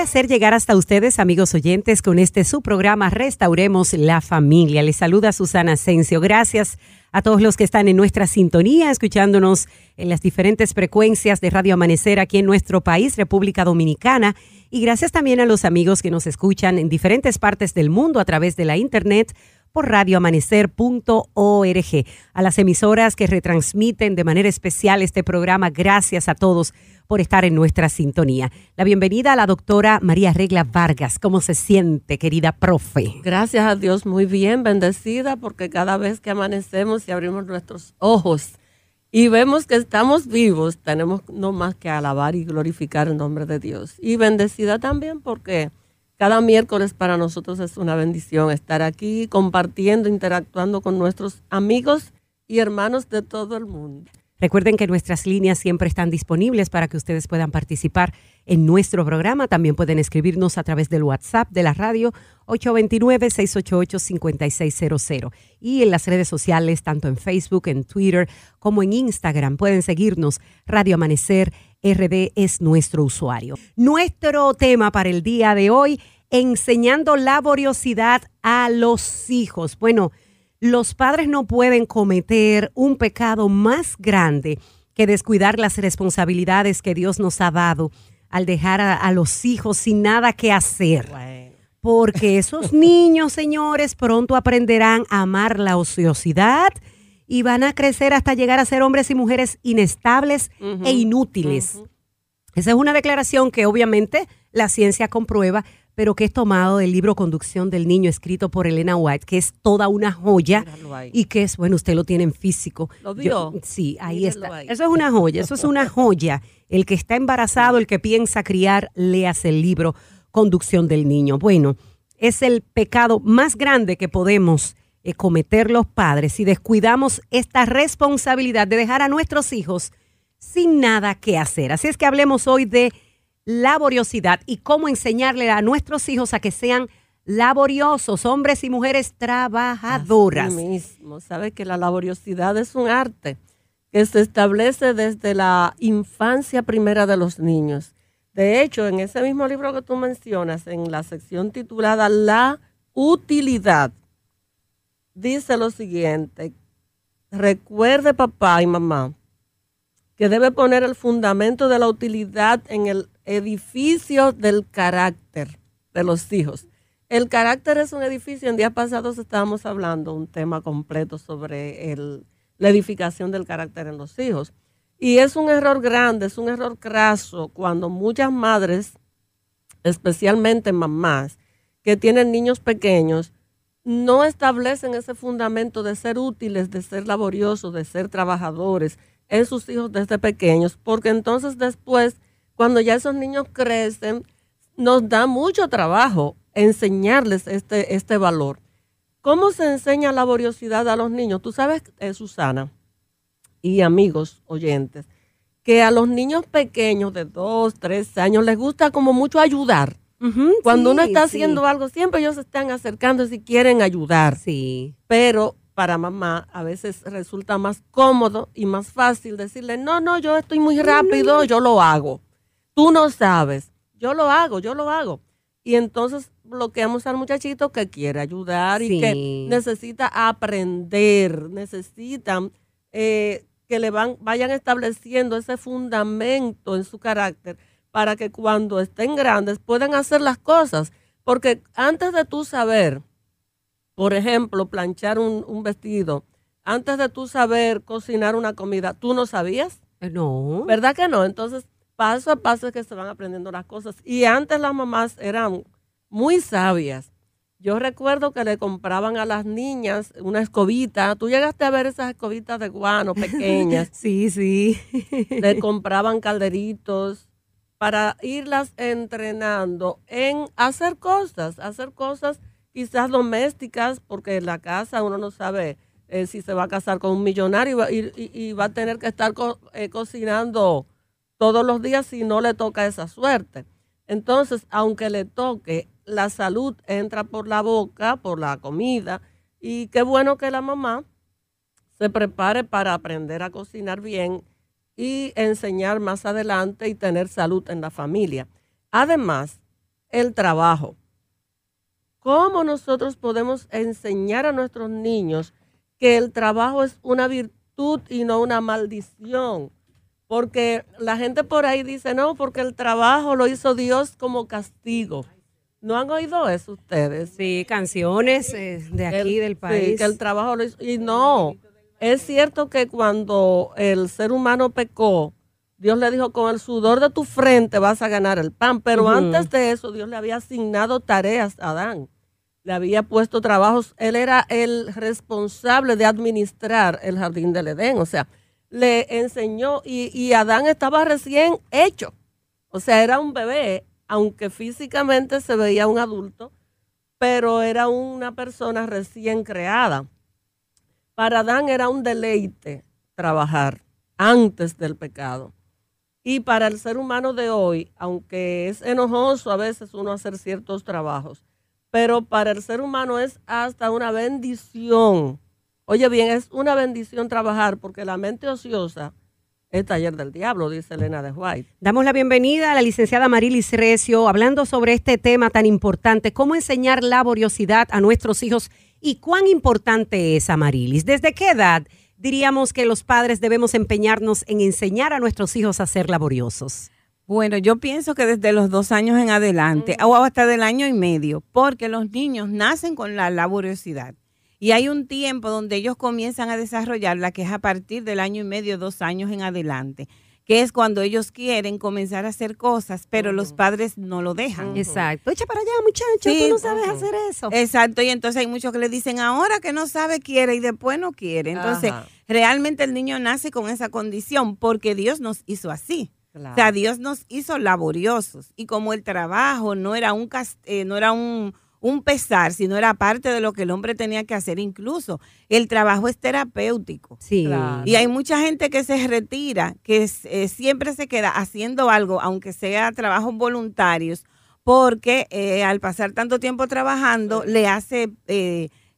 placer llegar hasta ustedes, amigos oyentes, con este su programa Restauremos la Familia. Les saluda Susana Asensio. Gracias a todos los que están en nuestra sintonía, escuchándonos en las diferentes frecuencias de Radio Amanecer aquí en nuestro país, República Dominicana. Y gracias también a los amigos que nos escuchan en diferentes partes del mundo a través de la Internet por radioamanecer.org. A las emisoras que retransmiten de manera especial este programa, gracias a todos por estar en nuestra sintonía. La bienvenida a la doctora María Regla Vargas. ¿Cómo se siente, querida profe? Gracias a Dios, muy bien, bendecida, porque cada vez que amanecemos y abrimos nuestros ojos y vemos que estamos vivos, tenemos no más que alabar y glorificar el nombre de Dios. Y bendecida también porque cada miércoles para nosotros es una bendición estar aquí compartiendo, interactuando con nuestros amigos y hermanos de todo el mundo. Recuerden que nuestras líneas siempre están disponibles para que ustedes puedan participar en nuestro programa. También pueden escribirnos a través del WhatsApp de la radio 829-688-5600. Y en las redes sociales, tanto en Facebook, en Twitter como en Instagram, pueden seguirnos. Radio Amanecer RD es nuestro usuario. Nuestro tema para el día de hoy, enseñando laboriosidad a los hijos. Bueno, los padres no pueden cometer un pecado más grande que descuidar las responsabilidades que Dios nos ha dado al dejar a, los hijos sin nada que hacer. Porque esos niños, señores, pronto aprenderán a amar la ociosidad y van a crecer hasta llegar a ser hombres y mujeres inestables e inútiles. Esa es una declaración que obviamente la ciencia comprueba, pero que es tomado del libro Conducción del Niño, escrito por Elena White, que es toda una joya y que es, bueno, usted lo tiene en físico. ¿Lo vio? sí, ahí está. Eso es una joya, eso es una joya. El que está embarazado, el que piensa criar, leas el libro Conducción del Niño. Bueno, es el pecado más grande que podemos eh, cometer los padres si descuidamos esta responsabilidad de dejar a nuestros hijos sin nada que hacer. Así es que hablemos hoy de laboriosidad y cómo enseñarle a nuestros hijos a que sean laboriosos, hombres y mujeres trabajadoras. Así mismo, sabe que la laboriosidad es un arte que se establece desde la infancia primera de los niños. De hecho, en ese mismo libro que tú mencionas, en la sección titulada La utilidad, dice lo siguiente, recuerde papá y mamá que debe poner el fundamento de la utilidad en el edificio del carácter de los hijos. El carácter es un edificio. En días pasados estábamos hablando un tema completo sobre la edificación del carácter en los hijos. Y es un error grande, es un error craso cuando muchas madres, especialmente mamás, que tienen niños pequeños, no establecen ese fundamento de ser útiles, de ser laboriosos, de ser trabajadores en sus hijos desde pequeños, porque entonces después cuando ya esos niños crecen, nos da mucho trabajo enseñarles este, este valor. ¿Cómo se enseña laboriosidad a los niños? Tú sabes, eh, Susana, y amigos oyentes, que a los niños pequeños de dos, tres años les gusta como mucho ayudar. Cuando uno está haciendo algo, siempre ellos se están acercando si quieren ayudar. Sí. Pero para mamá a veces resulta más cómodo y más fácil decirle, no, no, yo estoy muy rápido, yo lo hago tú no sabes, yo lo hago, yo lo hago. Y entonces bloqueamos al muchachito que quiere ayudar y que necesita aprender, necesitan eh, que le van, vayan estableciendo ese fundamento en su carácter para que cuando estén grandes puedan hacer las cosas. Porque antes de tú saber, por ejemplo, planchar un, un vestido, antes de tú saber cocinar una comida, ¿tú no sabías? No. ¿Verdad que no? Entonces, paso a paso es que se van aprendiendo las cosas. Y antes las mamás eran muy sabias. Yo recuerdo que le compraban a las niñas una escobita. Tú llegaste a ver esas escobitas de guano pequeñas. sí, sí. le compraban calderitos para irlas entrenando en hacer cosas, hacer cosas quizás domésticas, porque en la casa uno no sabe eh, si se va a casar con un millonario y, va a tener que estar eh, cocinando todos los días si no le toca esa suerte. Entonces, aunque le toque, la salud entra por la boca, por la comida, y qué bueno que la mamá se prepare para aprender a cocinar bien y enseñar más adelante y tener salud en la familia. Además, el trabajo. ¿Cómo nosotros podemos enseñar a nuestros niños que el trabajo es una virtud y no una maldición? Porque la gente por ahí dice, no, porque el trabajo lo hizo Dios como castigo. ¿No han oído eso ustedes? Sí, canciones eh, de aquí del país. Sí, que el trabajo lo hizo. Y no, es cierto que cuando el ser humano pecó, Dios le dijo, con el sudor de tu frente vas a ganar el pan. Pero antes de eso, Dios le había asignado tareas a Adán. Le había puesto trabajos. Él era el responsable de administrar el jardín del Edén. O sea, le enseñó y, y Adán estaba recién hecho. O sea, era un bebé, aunque físicamente se veía un adulto, pero era una persona recién creada. Para Adán era un deleite trabajar antes del pecado. Y para el ser humano de hoy, aunque es enojoso a veces uno hacer ciertos trabajos, pero para el ser humano es hasta una bendición. Oye bien, es una bendición trabajar porque la mente ociosa es taller del diablo, dice Elena de White. Damos la bienvenida a la licenciada Marilis Recio, hablando sobre este tema tan importante, cómo enseñar laboriosidad a nuestros hijos y cuán importante es, Amarilis. ¿Desde qué edad diríamos que los padres debemos empeñarnos en enseñar a nuestros hijos a ser laboriosos? Bueno, yo pienso que desde los dos años en adelante, o hasta del año y medio, porque los niños nacen con la laboriosidad. Y hay un tiempo donde ellos comienzan a desarrollarla, que es a partir del año y medio, dos años en adelante, que es cuando ellos quieren comenzar a hacer cosas, pero los padres no lo dejan. Exacto. Echa para allá, muchacho, tú no sabes hacer eso. Exacto, y entonces hay muchos que le dicen ahora que no sabe, quiere y después no quiere. Entonces, realmente el niño nace con esa condición porque Dios nos hizo así. O sea, Dios nos hizo laboriosos y como el trabajo no era un eh, no era un, un, pesar, sino era parte de lo que el hombre tenía que hacer. Incluso el trabajo es terapéutico. Sí. Y hay mucha gente que se retira, que eh, siempre se queda haciendo algo, aunque sea trabajos voluntarios, porque eh, al pasar tanto tiempo trabajando le hace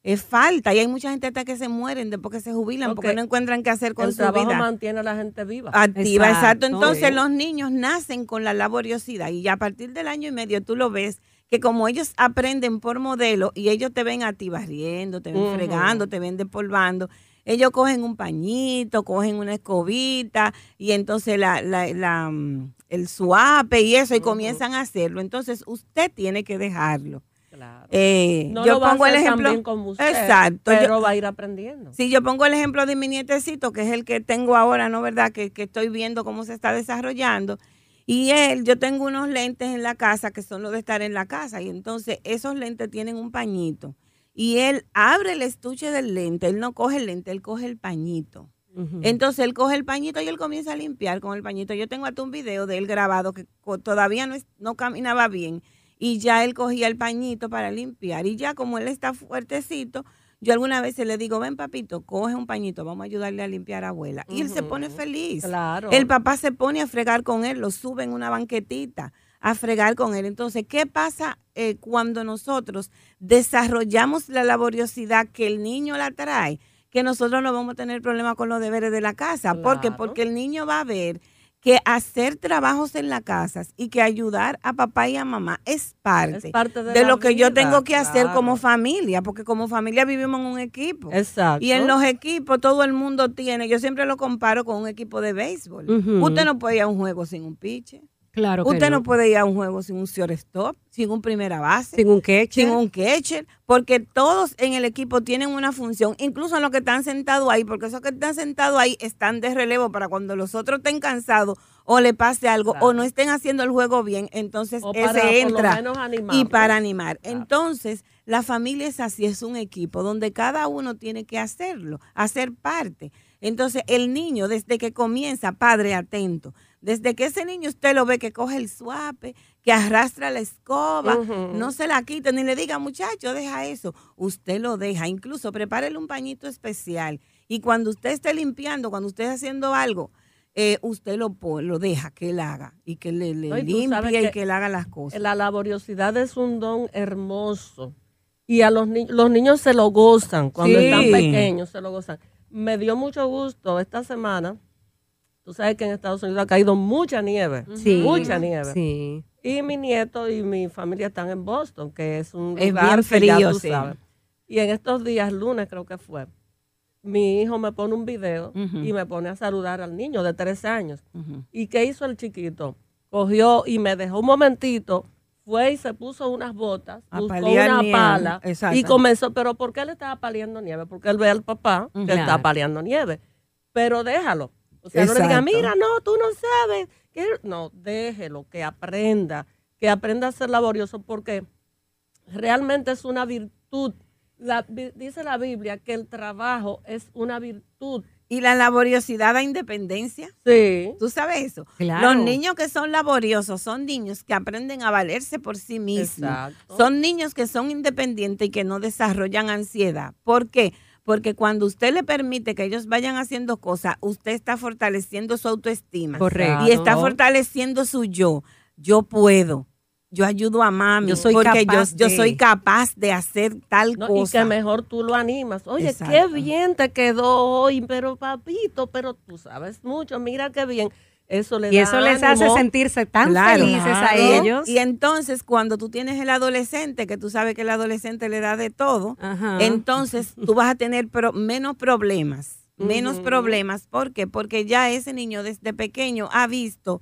es falta y hay mucha gente hasta que se mueren después que se jubilan porque no encuentran qué hacer con el su trabajo vida. mantiene a la gente viva. Activa, exacto. Entonces los niños nacen con la laboriosidad y a partir del año y medio tú lo ves que como ellos aprenden por modelo y ellos te ven a ti barriendo, te ven fregando, te ven despolvando, ellos cogen un pañito, cogen una escobita y entonces la, la, la mm, el suape y eso y comienzan a hacerlo. Entonces usted tiene que dejarlo. Eh, no yo pongo el ejemplo. Como exacto. Pero va a ir aprendiendo. Sí, yo pongo el ejemplo de mi nietecito, que es el que tengo ahora, ¿no? ¿Verdad? Que, que estoy viendo cómo se está desarrollando. Y él, yo tengo unos lentes en la casa que son los de estar en la casa. Y entonces esos lentes tienen un pañito. Y él abre el estuche del lente. Él no coge el lente, él coge el pañito. Entonces él coge el pañito y él comienza a limpiar con el pañito. Yo tengo hasta un video de él grabado que todavía no, no caminaba bien y ya él cogía el pañito para limpiar. Y ya como él está fuertecito, yo alguna vez le digo, ven papito, coge un pañito, vamos a ayudarle a limpiar a abuela. Y él se pone feliz. Claro. El papá se pone a fregar con él, lo sube en una banquetita a fregar con él. Entonces, ¿qué pasa eh, cuando nosotros desarrollamos la laboriosidad que el niño la trae? Que nosotros no vamos a tener problema con los deberes de la casa. ¿Por qué? Porque el niño va a ver que hacer trabajos en la casa y que ayudar a papá y a mamá es parte, de, lo que yo tengo que hacer como familia, porque como familia vivimos en un equipo. Exacto. Y en los equipos todo el mundo tiene, yo siempre lo comparo con un equipo de béisbol. Usted no puede ir a un juego sin un pitcher. Claro Usted no. puede ir a un juego sin un shortstop, sin un primera base, sin un catcher, sin un catcher, porque todos en el equipo tienen una función, incluso los que están sentados ahí, porque esos que están sentados ahí están de relevo para cuando los otros estén cansados o le pase algo o no estén haciendo el juego bien, entonces ese entra y para animar. Entonces, la familia es así, es un equipo donde cada uno tiene que hacerlo, hacer parte. Entonces, el niño desde que comienza, padre atento, desde que ese niño usted lo ve que coge el suape, que arrastra la escoba, no se la quita ni le diga, muchacho, deja eso. Usted lo deja, incluso prepárele un pañito especial. Y cuando usted esté limpiando, cuando usted esté haciendo algo, eh, usted lo, lo deja que él haga y que le, limpie y que él haga las cosas. La laboriosidad es un don hermoso. Y a los, los niños se lo gozan cuando están pequeños, se lo gozan. Me dio mucho gusto esta semana Tú sabes que en Estados Unidos ha caído mucha nieve. mucha nieve. Y mi nieto y mi familia están en Boston, que es un Es lugar bien que ya frío, tú sí. sabes. Y en estos días, lunes creo que fue, mi hijo me pone un video y me pone a saludar al niño de 13 años. ¿Y qué hizo el chiquito? Cogió y me dejó un momentito, fue y se puso unas botas, A buscó una nieve. pala Exacto. y comenzó, pero ¿por qué le estaba paliando nieve? Porque él ve al papá que Claro. está paliando nieve. Pero déjalo. O sea, no le diga, mira, no, tú no sabes. que-". No, déjelo, que aprenda, que aprenda a ser laborioso porque realmente es una virtud. La- dice la Biblia que el trabajo es una virtud. Y la laboriosidad da independencia. Sí. ¿Tú sabes eso? Claro. Los niños que son laboriosos son niños que aprenden a valerse por sí mismos. Exacto. Son niños que son independientes y que no desarrollan ansiedad. ¿Por qué? Porque cuando usted le permite que ellos vayan haciendo cosas, usted está fortaleciendo su autoestima. Correcto. Y está fortaleciendo su yo. Yo puedo. Yo ayudo a mami. Yo soy porque capaz yo, yo soy capaz de hacer tal No, y cosa. que mejor tú lo animas. Oye, qué bien te quedó hoy, pero papito, pero tú sabes mucho, mira qué bien. Eso le Y da eso les hace sentirse tan Claro. felices a ellos. Y entonces, cuando tú tienes el adolescente, que tú sabes que el adolescente le da de todo, Ajá. entonces tú vas a tener pro- menos problemas. Menos problemas. ¿Por qué? Porque ya ese niño desde pequeño ha visto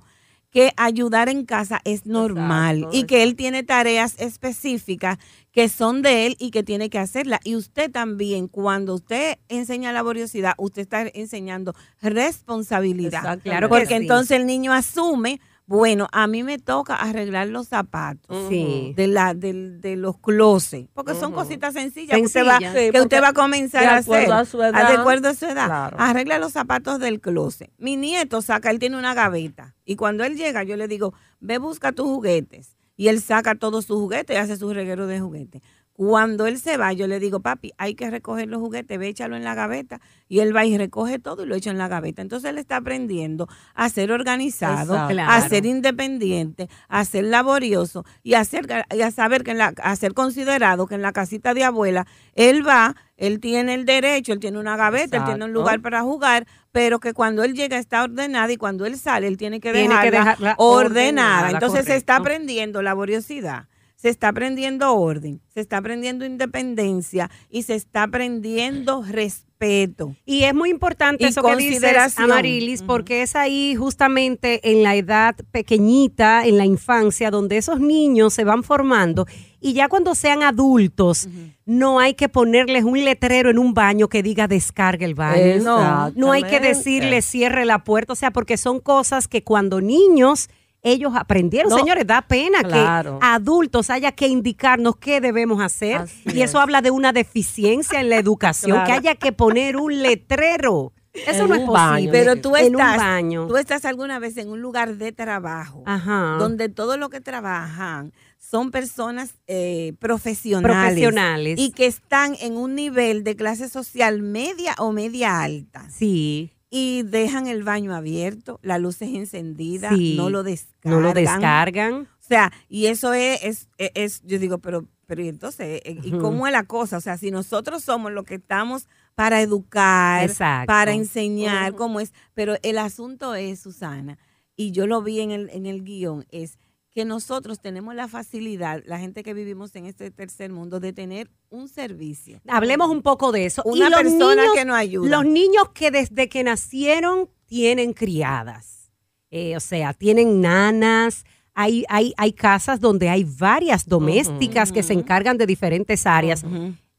que ayudar en casa es normal Exacto, y que él tiene tareas específicas que son de él y que tiene que hacerlas. Y usted también, cuando usted enseña laboriosidad, usted está enseñando responsabilidad. Claro que Porque sí. entonces el niño asume, bueno, a mí me toca arreglar los zapatos. Sí. de la del- de, los closets, porque son cositas sencillas que usted va, Sencillas. Sí, que usted va a comenzar de a hacer a su edad. De acuerdo a su edad. Claro. Arregla los zapatos del closet. Mi nieto saca, él tiene una gaveta y cuando él llega yo le digo, ve busca tus juguetes y él saca todos sus juguetes y hace su reguero de juguetes. Cuando él se va, yo le digo, papi, hay que recoger los juguetes, ve échalo en la gaveta. Y él va y recoge todo y lo echa en la gaveta. Entonces él está aprendiendo a ser organizado, Exacto. a ser independiente, a ser laborioso y a, ser, y a saber que en la, a ser considerado que en la casita de abuela él va, él tiene el derecho, él tiene una gaveta, él tiene un lugar para jugar, pero que cuando él llega está ordenada y cuando él sale él tiene que Tiene dejarla, que dejarla ordenada. ordenada, Entonces se está aprendiendo laboriosidad. Se está aprendiendo orden, se está aprendiendo independencia y se está aprendiendo respeto. Y es muy importante Y eso que dices. Amarilis, porque es ahí justamente en la edad pequeñita, en la infancia, donde esos niños se van formando y ya cuando sean adultos, no hay que ponerles un letrero en un baño que diga descargue el baño. No, no hay que decirle cierre la puerta, o sea, porque son cosas que cuando niños ellos aprendieron. No, Señores, da pena claro. que adultos haya que indicarnos qué debemos hacer. Así y eso es. habla de una deficiencia en la educación, que haya que poner un letrero. Eso En no es un posible. baño. Pero tú en un estás, baño. tú estás alguna vez en un lugar de trabajo Ajá. donde todo lo que trabajan son personas eh, profesionales, Profesionales. y que están en un nivel de clase social media o media alta Sí, y dejan el baño abierto, la luz es encendida, Sí. no lo descargan. no lo descargan. O sea, y eso es, es, es- es- yo digo, pero, pero y entonces, eh, ¿y Ujú. cómo es la cosa? O sea, si nosotros somos los que estamos para educar, Exacto. para enseñar cómo es, pero el asunto es, Susana, y yo lo vi en el, en el guion, es que nosotros tenemos la facilidad, la gente que vivimos en este tercer mundo, de tener un servicio. Hablemos un poco de eso. Una y los persona niños, que nos ayuda. Los niños que desde que nacieron tienen criadas. Eh, o sea, tienen nanas. Hay, hay, hay casas donde hay varias domésticas que se encargan de diferentes áreas.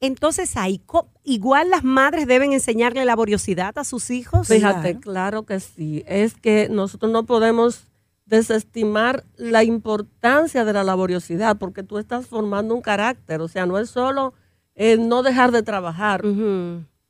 Entonces, ahí, igual las madres deben enseñarle laboriosidad a sus hijos. Fíjate, Claro. claro que sí. Es que nosotros no podemos desestimar la importancia de la laboriosidad porque tú estás formando un carácter. O sea, no es solo eh, no dejar de trabajar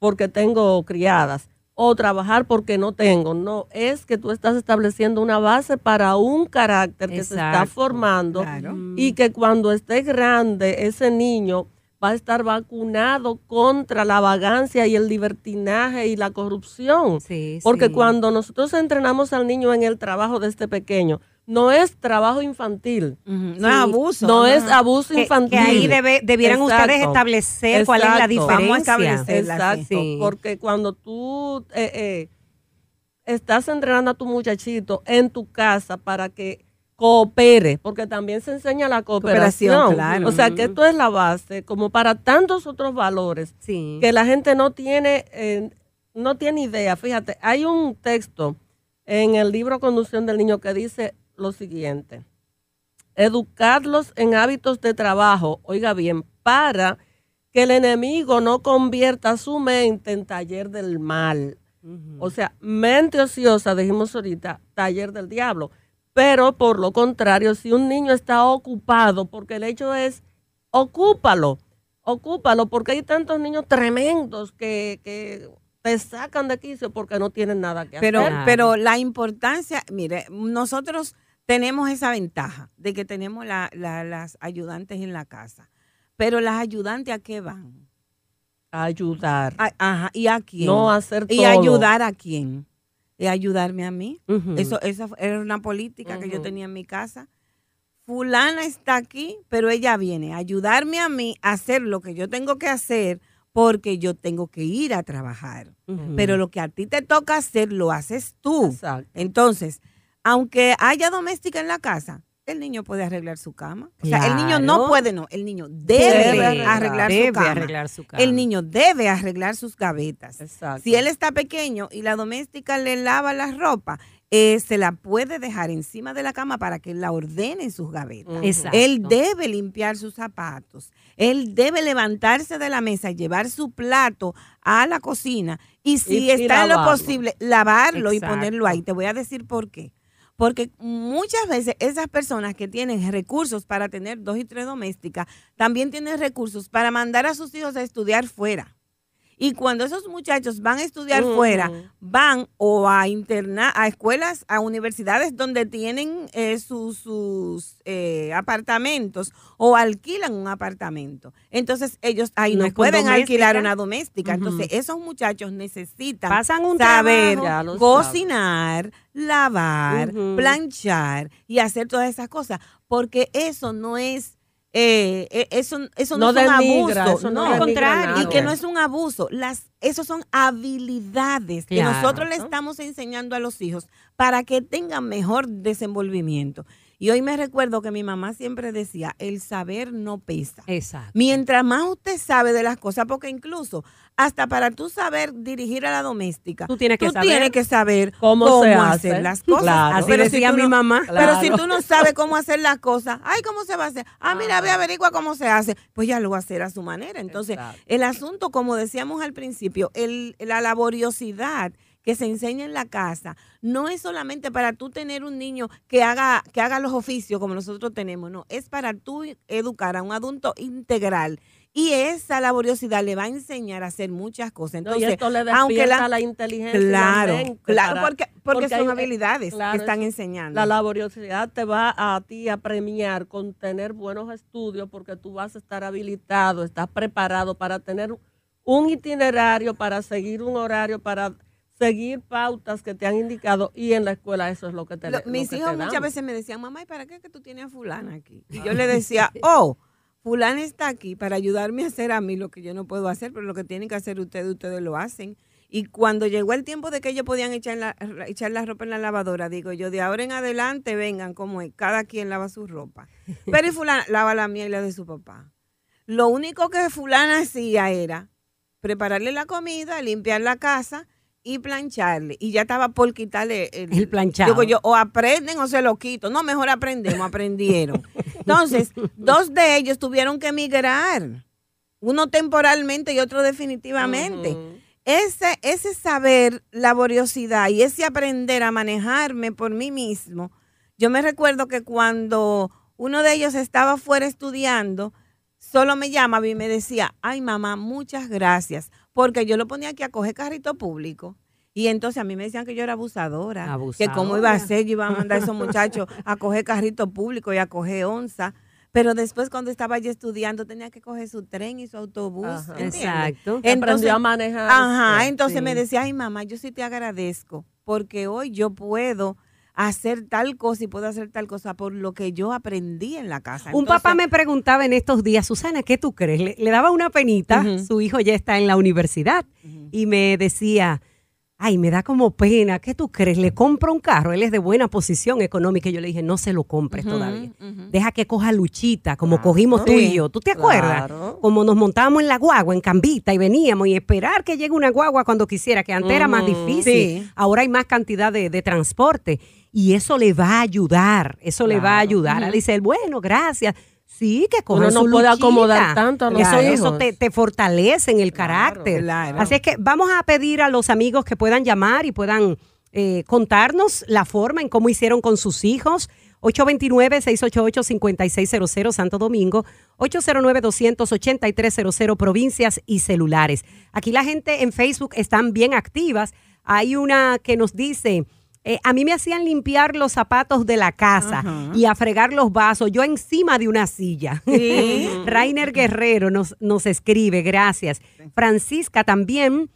porque tengo criadas o trabajar porque no tengo. No, es que tú estás estableciendo una base para un carácter que se está formando claro. y que cuando esté grande ese niño va a estar vacunado contra la vagancia y el libertinaje y la corrupción. Sí, Porque sí. cuando nosotros entrenamos al niño en el trabajo desde pequeño, no es trabajo infantil. No es abuso. No es abuso infantil. que ahí debe- debieran Exacto. ustedes establecer cuál es la Exacto. diferencia. Vamos a establecer. Exacto, Sí. porque cuando tú eh, eh, estás entrenando a tu muchachito en tu casa para que coopere, porque también se enseña la cooperación. Cooperación, claro. O sea, que esto es la base, como para tantos otros valores Sí. que la gente no tiene, eh, no tiene idea. Fíjate, hay un texto en el libro Conducción del Niño que dice lo siguiente. Educarlos en hábitos de trabajo, oiga bien, para que el enemigo no convierta su mente en taller del mal. O sea, mente ociosa, dijimos ahorita, taller del diablo. Pero por lo contrario, si un niño está ocupado, porque el hecho es, ocúpalo, ocúpalo, porque hay tantos niños tremendos que, que te sacan de quicio porque no tienen nada que Pero, hacer. Pero la importancia, mire, nosotros tenemos esa ventaja de que tenemos la- la- las ayudantes en la casa. Pero las ayudantes a qué van? Ayudar. A- ajá, ¿y a quién? No hacer ¿Y todo. ayudar a quién? ¿Y ayudarme a mí? Ujú. Eso, esa era una política que yo tenía en mi casa. Fulana está aquí, pero ella viene a ayudarme a mí a hacer lo que yo tengo que hacer porque yo tengo que ir a trabajar. Pero lo que a ti te toca hacer lo haces tú. Exacto. Entonces, aunque haya doméstica en la casa, el niño puede arreglar su cama. O sea, el niño no puede, no, el niño debe, Debe arreglar debe su cama. arreglar su cama. El niño debe arreglar sus gavetas. Exacto. Si él está pequeño y la doméstica le lava la ropa, eh, se la puede dejar encima de la cama para que la ordene en sus gavetas. Exacto. Él debe limpiar sus zapatos. Él debe levantarse de la mesa y llevar su plato a la cocina. Y si Y- y está en lo posible, lavarlo Exacto. y ponerlo ahí. Te voy a decir por qué. Porque muchas veces esas personas que tienen recursos para tener dos y tres domésticas, también tienen recursos para mandar a sus hijos a estudiar fuera. Y cuando esos muchachos van a estudiar fuera, van o a internar, a escuelas, a universidades donde tienen eh, sus, sus, eh, apartamentos o alquilan un apartamento. Entonces ellos ahí No pueden alquilar una doméstica. Entonces esos muchachos necesitan Pasan un saber trabajo. Cocinar, lavar, planchar y hacer todas esas cosas, porque eso no es eh, eh, eso, eso no, No es un abuso, eso no contrario, nada. y que no es un abuso, las esos son habilidades que Claro. nosotros le estamos enseñando a los hijos para que tengan mejor desenvolvimiento. Y hoy me recuerdo que mi mamá siempre decía, el saber no pesa. Exacto. Mientras más usted sabe de las cosas, porque incluso hasta para tú saber dirigir a la doméstica, Tú tienes que saber tienes que saber cómo cómo, se hacer hace. las cosas. Claro. Así Pero si decía tú mi no- mamá. Pero si tú no sabes cómo hacer las cosas, ay, ¿cómo se va a hacer? Ah, mira, ve, averigua cómo se hace. Pues ya lo va a hacer a su manera. Entonces, Exacto. el asunto, como decíamos al principio, el, la laboriosidad que se enseña en la casa no es solamente para tú tener un niño que haga, que haga los oficios como nosotros tenemos, no, es para tú educar a un adulto integral. Y esa laboriosidad le va a enseñar a hacer muchas cosas. No, Entonces, y esto le aunque la- la, inteligencia. la Claro, claro, porque, porque, porque son hay- habilidades claro, que están eso- enseñando. La laboriosidad te va a ti a premiar con tener buenos estudios porque tú vas a estar habilitado, estás preparado para tener un itinerario, para seguir un horario, para seguir pautas que te han indicado y en la escuela eso es lo que te Lo- lo mis que hijos te muchas dan. veces me decían, mamá, ¿y para qué que tú tienes a fulana aquí? Y yo le decía, oh, fulana está aquí para ayudarme a hacer a mí lo que yo no puedo hacer, pero lo que tienen que hacer ustedes, ustedes lo hacen. Y cuando llegó el tiempo de que ellos podían echar la, echar la ropa en la lavadora, digo yo, de ahora en adelante vengan como es, cada quien lava su ropa. Pero y fulana lava la mía y la de su papá. Lo único que fulana hacía era prepararle la comida, limpiar la casa y plancharle. Y ya estaba por quitarle El planchado. Digo yo, o aprenden o se lo quito. No, mejor aprendemos, aprendieron. Entonces, dos de ellos tuvieron que emigrar. Uno temporalmente y otro definitivamente. Ese, ese saber, laboriosidad y ese aprender a manejarme por mí mismo. Yo me recuerdo que cuando uno de ellos estaba fuera estudiando, solo me llamaba y me decía, ay mamá, muchas gracias, porque yo lo ponía aquí a coger carrito público. Y entonces a mí me decían que yo era abusadora, que cómo iba a Abusadora. ser, yo iba a mandar a esos muchachos a coger carrito público y a coger onza. Pero después cuando estaba yo estudiando tenía que coger su tren y su autobús. Exacto. Entonces- aprendió a manejar. Ajá, Sí. entonces me decía, ay mamá, yo sí te agradezco, porque hoy yo puedo hacer tal cosa y puedo hacer tal cosa por lo que yo aprendí en la casa. Un papá me preguntaba en estos días, Susana, ¿qué tú crees? Le, le daba una penita, su hijo ya está en la universidad, y me decía, ay, me da como pena, ¿qué tú crees? Le compro un carro, él es de buena posición económica. Y yo le dije, no se lo compres todavía. Deja que coja luchita, como cogimos tú y yo. ¿Tú te acuerdas? Como nos montábamos en la guagua, en cambita, y veníamos y esperar que llegue una guagua cuando quisiera, que antes era más difícil. Ahora hay más cantidad de, transporte. Y eso le va a ayudar, eso le va a ayudar. Dice, bueno, gracias. Sí, que Uno no puede acomodar tanto a los eso, Eso te, fortalece en el carácter. Así es que vamos a pedir a los amigos que puedan llamar y puedan eh, contarnos la forma en cómo hicieron con sus hijos. 829-688-5600 Santo Domingo, 809-28300 provincias y celulares. Aquí la gente en Facebook están bien activas. Hay una que nos dice, eh, a mí me hacían limpiar los zapatos de la casa y a fregar los vasos, yo encima de una silla. Rainer Guerrero nos, nos escribe, gracias. Francisca también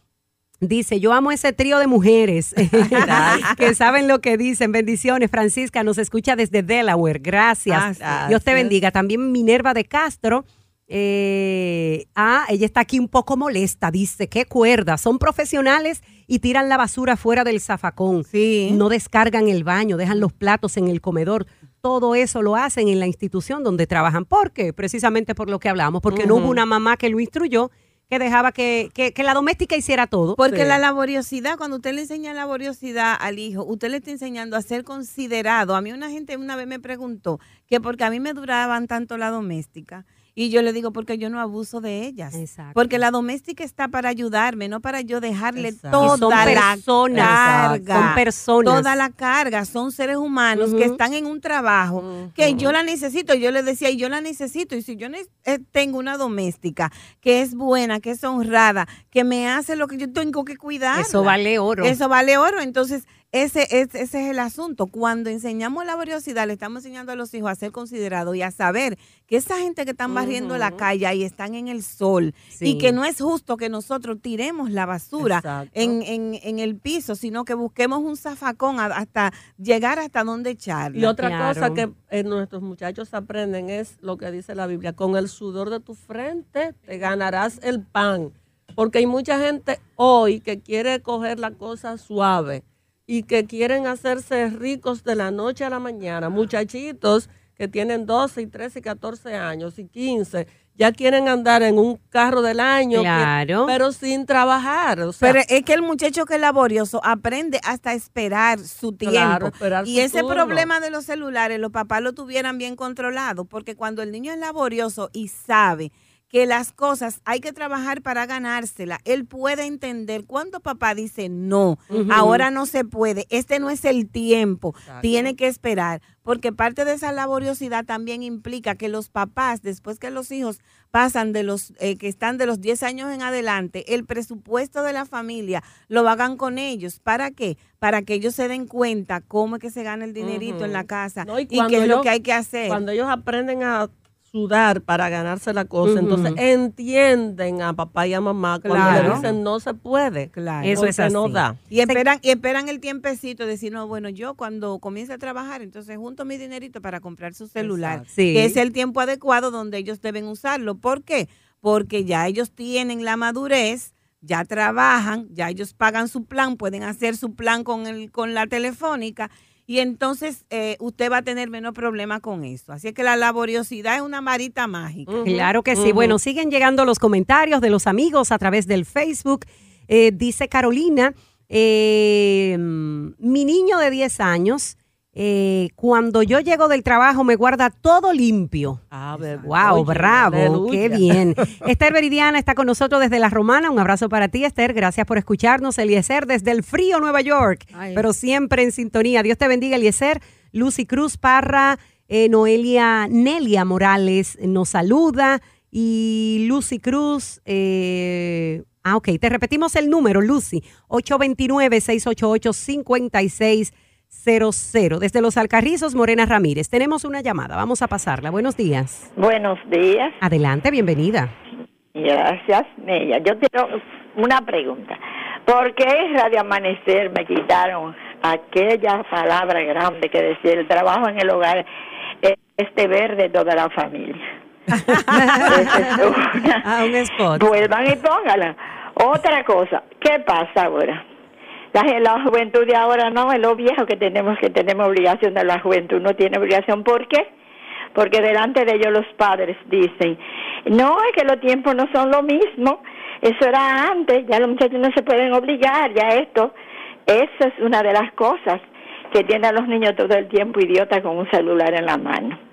dice, yo amo ese trío de mujeres que saben lo que dicen. Bendiciones, Francisca, nos escucha desde Delaware, gracias. Dios te bendiga. También Minerva de Castro eh, ah, ella está aquí un poco molesta, dice, qué cuerda, son profesionales y tiran la basura fuera del zafacón. Sí. No descargan el baño, dejan los platos en el comedor. Todo eso lo hacen en la institución donde trabajan. ¿Por qué? Precisamente por lo que hablamos, porque no hubo una mamá que lo instruyó que dejaba que, la doméstica hiciera todo. Porque la laboriosidad, cuando usted le enseña laboriosidad al hijo, usted le está enseñando a ser considerado. A mí una gente una vez me preguntó que porque a mí me duraban tanto la doméstica, y yo le digo, porque yo no abuso de ellas. Exacto. Porque la doméstica está para ayudarme, no para yo dejarle toda la carga. Son personas. Toda la carga. Son seres humanos que están en un trabajo que yo la necesito. Yo le decía, y yo la necesito. Y si yo eh, tengo una doméstica que es buena, que es honrada, que me hace lo que yo tengo que cuidar. Eso vale oro. Eso vale oro. Entonces, ese, ese, es el asunto. Cuando enseñamos la laboriosidad, le estamos enseñando a los hijos a ser considerados y a saber que esa gente que están barriendo la calle y están en el sol y que no es justo que nosotros tiremos la basura en, en, el piso, sino que busquemos un zafacón hasta llegar hasta donde echarla. Y otra cosa que eh, nuestros muchachos aprenden es lo que dice la Biblia, con el sudor de tu frente te ganarás el pan. Porque hay mucha gente hoy que quiere coger la cosa suave y que quieren hacerse ricos de la noche a la mañana. Muchachitos que tienen 12 y 13 y 14 años y 15 ya quieren andar en un carro del año, pero sin trabajar. pero es que el muchacho que es laborioso aprende hasta esperar su tiempo. y ese problema de los celulares, los papás lo tuvieran bien controlado, porque cuando el niño es laborioso y sabe que las cosas hay que trabajar para ganársela. Él puede entender cuando papá dice no, ahora no se puede, este no es el tiempo, tiene que esperar, porque parte de esa laboriosidad también implica que los papás, después que los hijos pasan de los eh, que están de los 10 años en adelante, el presupuesto de la familia lo hagan con ellos. ¿Para qué? Para que ellos se den cuenta cómo es que se gana el dinerito en la casa y, qué es lo que hay que hacer. Cuando ellos aprenden a sudar para ganarse la cosa. Entonces entienden a papá y a mamá cuando le dicen no se puede. Claro. Eso es así. no da. Y esperan, y esperan el tiempecito de decir, no, bueno, yo cuando comience a trabajar, entonces junto mi dinerito para comprar su celular. Que es el tiempo adecuado donde ellos deben usarlo. ¿Por qué? Porque ya ellos tienen la madurez ya trabajan, ya ellos pagan su plan, pueden hacer su plan con, el, con la telefónica y entonces eh, usted va a tener menos problemas con eso. Así es que la laboriosidad es una marita mágica. Claro que sí. Bueno, siguen llegando los comentarios de los amigos a través del Facebook. Eh, dice Carolina, eh, mi niño de 10 años eh, cuando yo llego del trabajo me guarda todo limpio. Ah, wow, bravo, qué bien. Esther Veridiana está con nosotros desde La Romana. Un abrazo para ti, Esther. Gracias por escucharnos. Eliezer desde el frío Nueva York, pero siempre en sintonía. Dios te bendiga, Eliezer. Lucy Cruz Parra, eh, Noelia Nelia Morales nos saluda. Y Lucy Cruz, eh, ah, ok, te repetimos el número, Lucy, 829-688-56 00. Desde Los Alcarrizos, Morena Ramírez. Tenemos una llamada, vamos a pasarla. Buenos días. Buenos días. Adelante, bienvenida. Gracias, Mella. Yo tengo una pregunta. ¿Por qué Radio Amanecer me quitaron aquella palabra grande que decía el trabajo en el hogar este verde toda la familia? ah, un spot. Vuelvan y póngala. Otra cosa, ¿qué pasa ahora? La, la juventud de ahora no, es lo viejo que tenemos, que tenemos obligación de la juventud, no tiene obligación. ¿Por qué? Porque delante de ellos los padres dicen, no, es que los tiempos no son lo mismo, eso era antes, ya los muchachos no se pueden obligar, ya esto. Esa es una de las cosas que tienen a los niños todo el tiempo idiotas con un celular en la mano.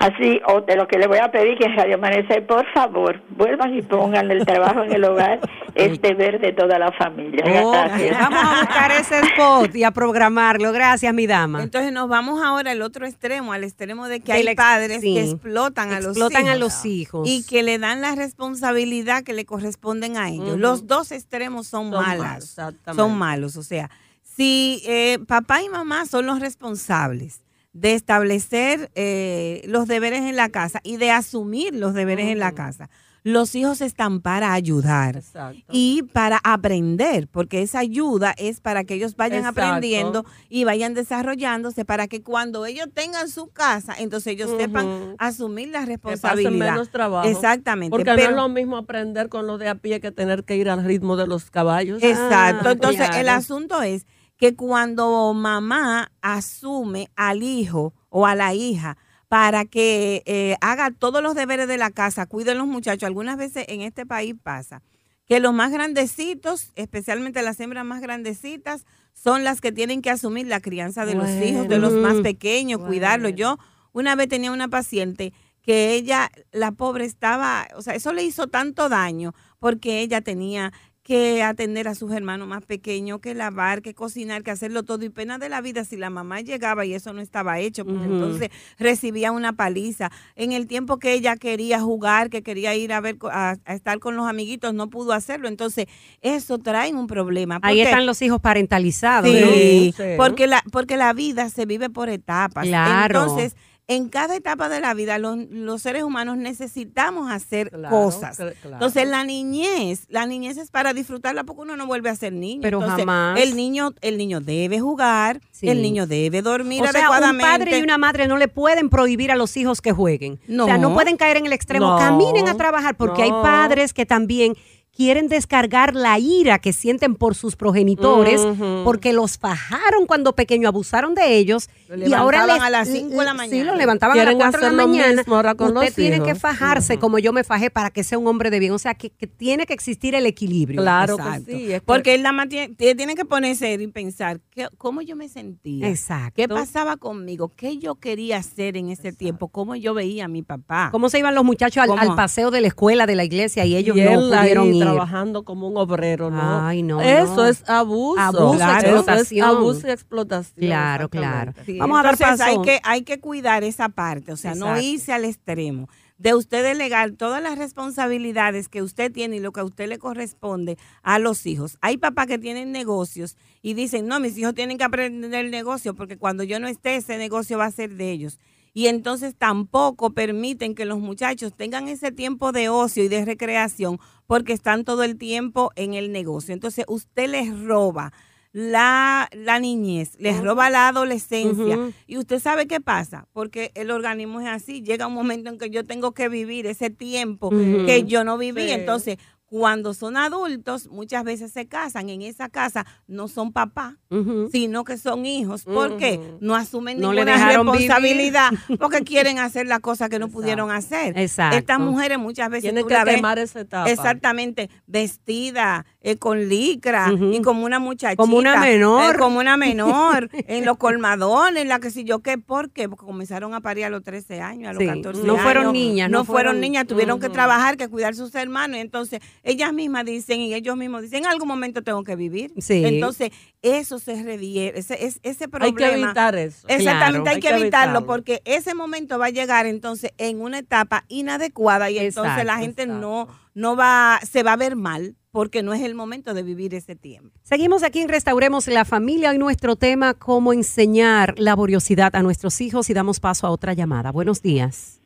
Así, o de lo que le voy a pedir que en Radio Amanecer, por favor, vuelvan y pongan el trabajo en el hogar, es deber de toda la familia. Oh, Gracias. vamos a buscar ese spot y a programarlo. Gracias, mi dama. Entonces nos vamos ahora al otro extremo, al extremo de que hay ex- padres sí. que explotan a los Explotan hijos. a los hijos. y que le dan la responsabilidad que le corresponden a ellos. Los dos extremos son, Son malas, malos, son malos. O sea, si eh, papá y mamá son los responsables de establecer eh, los deberes en la casa y de asumir los deberes en la casa, los hijos están para ayudar. Exacto. Y para aprender, porque esa ayuda es para que ellos vayan Exacto. aprendiendo y vayan desarrollándose para que cuando ellos tengan su casa, entonces ellos sepan asumir la que pasen responsabilidad. menos trabajo. Exactamente. Porque no es lo mismo aprender con lo de a pie que tener que ir al ritmo de los caballos. Exacto. Ah, Entonces, el asunto es que cuando mamá asume al hijo o a la hija para que eh, haga todos los deberes de la casa, cuide a los muchachos, algunas veces en este país pasa que los más grandecitos, especialmente las hembras más grandecitas, son las que tienen que asumir la crianza de los hijos, de los más Bueno. pequeños, cuidarlos. Yo una vez tenía una paciente que ella, la pobre estaba, o sea, eso le hizo tanto daño porque ella tenía que atender a sus hermanos más pequeños, que lavar, que cocinar, que hacerlo todo. Y pena de la vida si la mamá llegaba y eso no estaba hecho, Ujú. entonces recibía una paliza. En el tiempo que ella quería jugar, que quería ir a ver, co- a, a estar con los amiguitos, no pudo hacerlo. Entonces, eso trae un problema. Ahí están los hijos parentalizados, ¿no? Sí, Sí. porque la, porque la vida se vive por etapas. Claro. Entonces, en cada etapa de la vida, los, los seres humanos necesitamos hacer Claro, cosas. claro. Entonces, la niñez, la niñez es para disfrutarla porque uno no vuelve a ser niño. Pero Entonces, jamás. El niño, el niño debe jugar, Sí. el niño debe dormir O sea, un adecuadamente. padre y una madre no le pueden prohibir a los hijos que jueguen. O sea, No. no pueden caer en el extremo. No. Caminen a trabajar porque hay No. padres que también quieren descargar la ira que sienten por sus progenitores porque los fajaron cuando pequeños, abusaron de ellos Lo y ahora levantaban les- a las cinco de la Sí, mañana. lo levantaban a las Quieren 4 de la mañana. mismo ahora con Usted los tiene que fajarse como yo me fajé para que sea un hombre de bien. O sea, que, que tiene que existir el equilibrio. Claro Exacto. que sí. es Porque él nada más tiene, tiene que ponerse y pensar ¿qué- cómo yo me sentía. Exacto. ¿Qué pasaba conmigo? ¿Qué yo quería hacer en ese tiempo? ¿Cómo yo veía a mi papá? ¿Cómo se iban los muchachos al, paseo de la escuela, de la iglesia y ellos y no pudieron ir? Trabajando como un obrero, ¿no? Ay, no, Eso no. es abuso. Abuso, explotación. Es abuso y explotación. Claro, claro. Sí, Vamos a dar entonces paso. Hay que, hay que cuidar esa parte, o sea, no irse al extremo. De usted delegar todas las responsabilidades que usted tiene y lo que a usted le corresponde a los hijos. Hay papás que tienen negocios y dicen, no, mis hijos tienen que aprender el negocio porque cuando yo no esté, ese negocio va a ser de ellos. Y entonces tampoco permiten que los muchachos tengan ese tiempo de ocio y de recreación porque están todo el tiempo en el negocio. Entonces usted les roba la, la niñez, les roba la adolescencia. Y usted sabe qué pasa, porque el organismo es así. Llega un momento en que yo tengo que vivir ese tiempo que yo no viví. Sí. Entonces, cuando son adultos, muchas veces se casan. En esa casa no son papá, Ujú. sino que son hijos. ¿Por qué? No asumen No ninguna responsabilidad porque quieren hacer las cosas que no Exacto. pudieron hacer. Exacto. Estas mujeres muchas veces Tienen que la ves quemar esa etapa. Exactamente, vestida, eh, con licra y como una muchachita. Como una menor. eh, como una menor, en los colmadones, la que sé yo qué, ¿por qué? Porque comenzaron a parir a los 13 años, a los Sí, 14 no años. fueron niñas, no No, fueron, fueron- niñas, tuvieron que trabajar, que cuidar sus hermanos. y Entonces, ellas mismas dicen y ellos mismos dicen, en algún momento tengo que vivir. Sí. Entonces, eso se reviere, ese, es- ese Hay problema. que evitar eso. Exactamente, Claro. hay, Hay que evitarlo evitarlo. porque ese momento va a llegar entonces en una etapa inadecuada y entonces la Exacto, gente no, no va, se va a ver mal porque no es el momento de vivir ese tiempo. Seguimos aquí en Restauremos la Familia y nuestro tema, cómo enseñar laboriosidad a nuestros hijos y damos paso a otra llamada. Buenos días.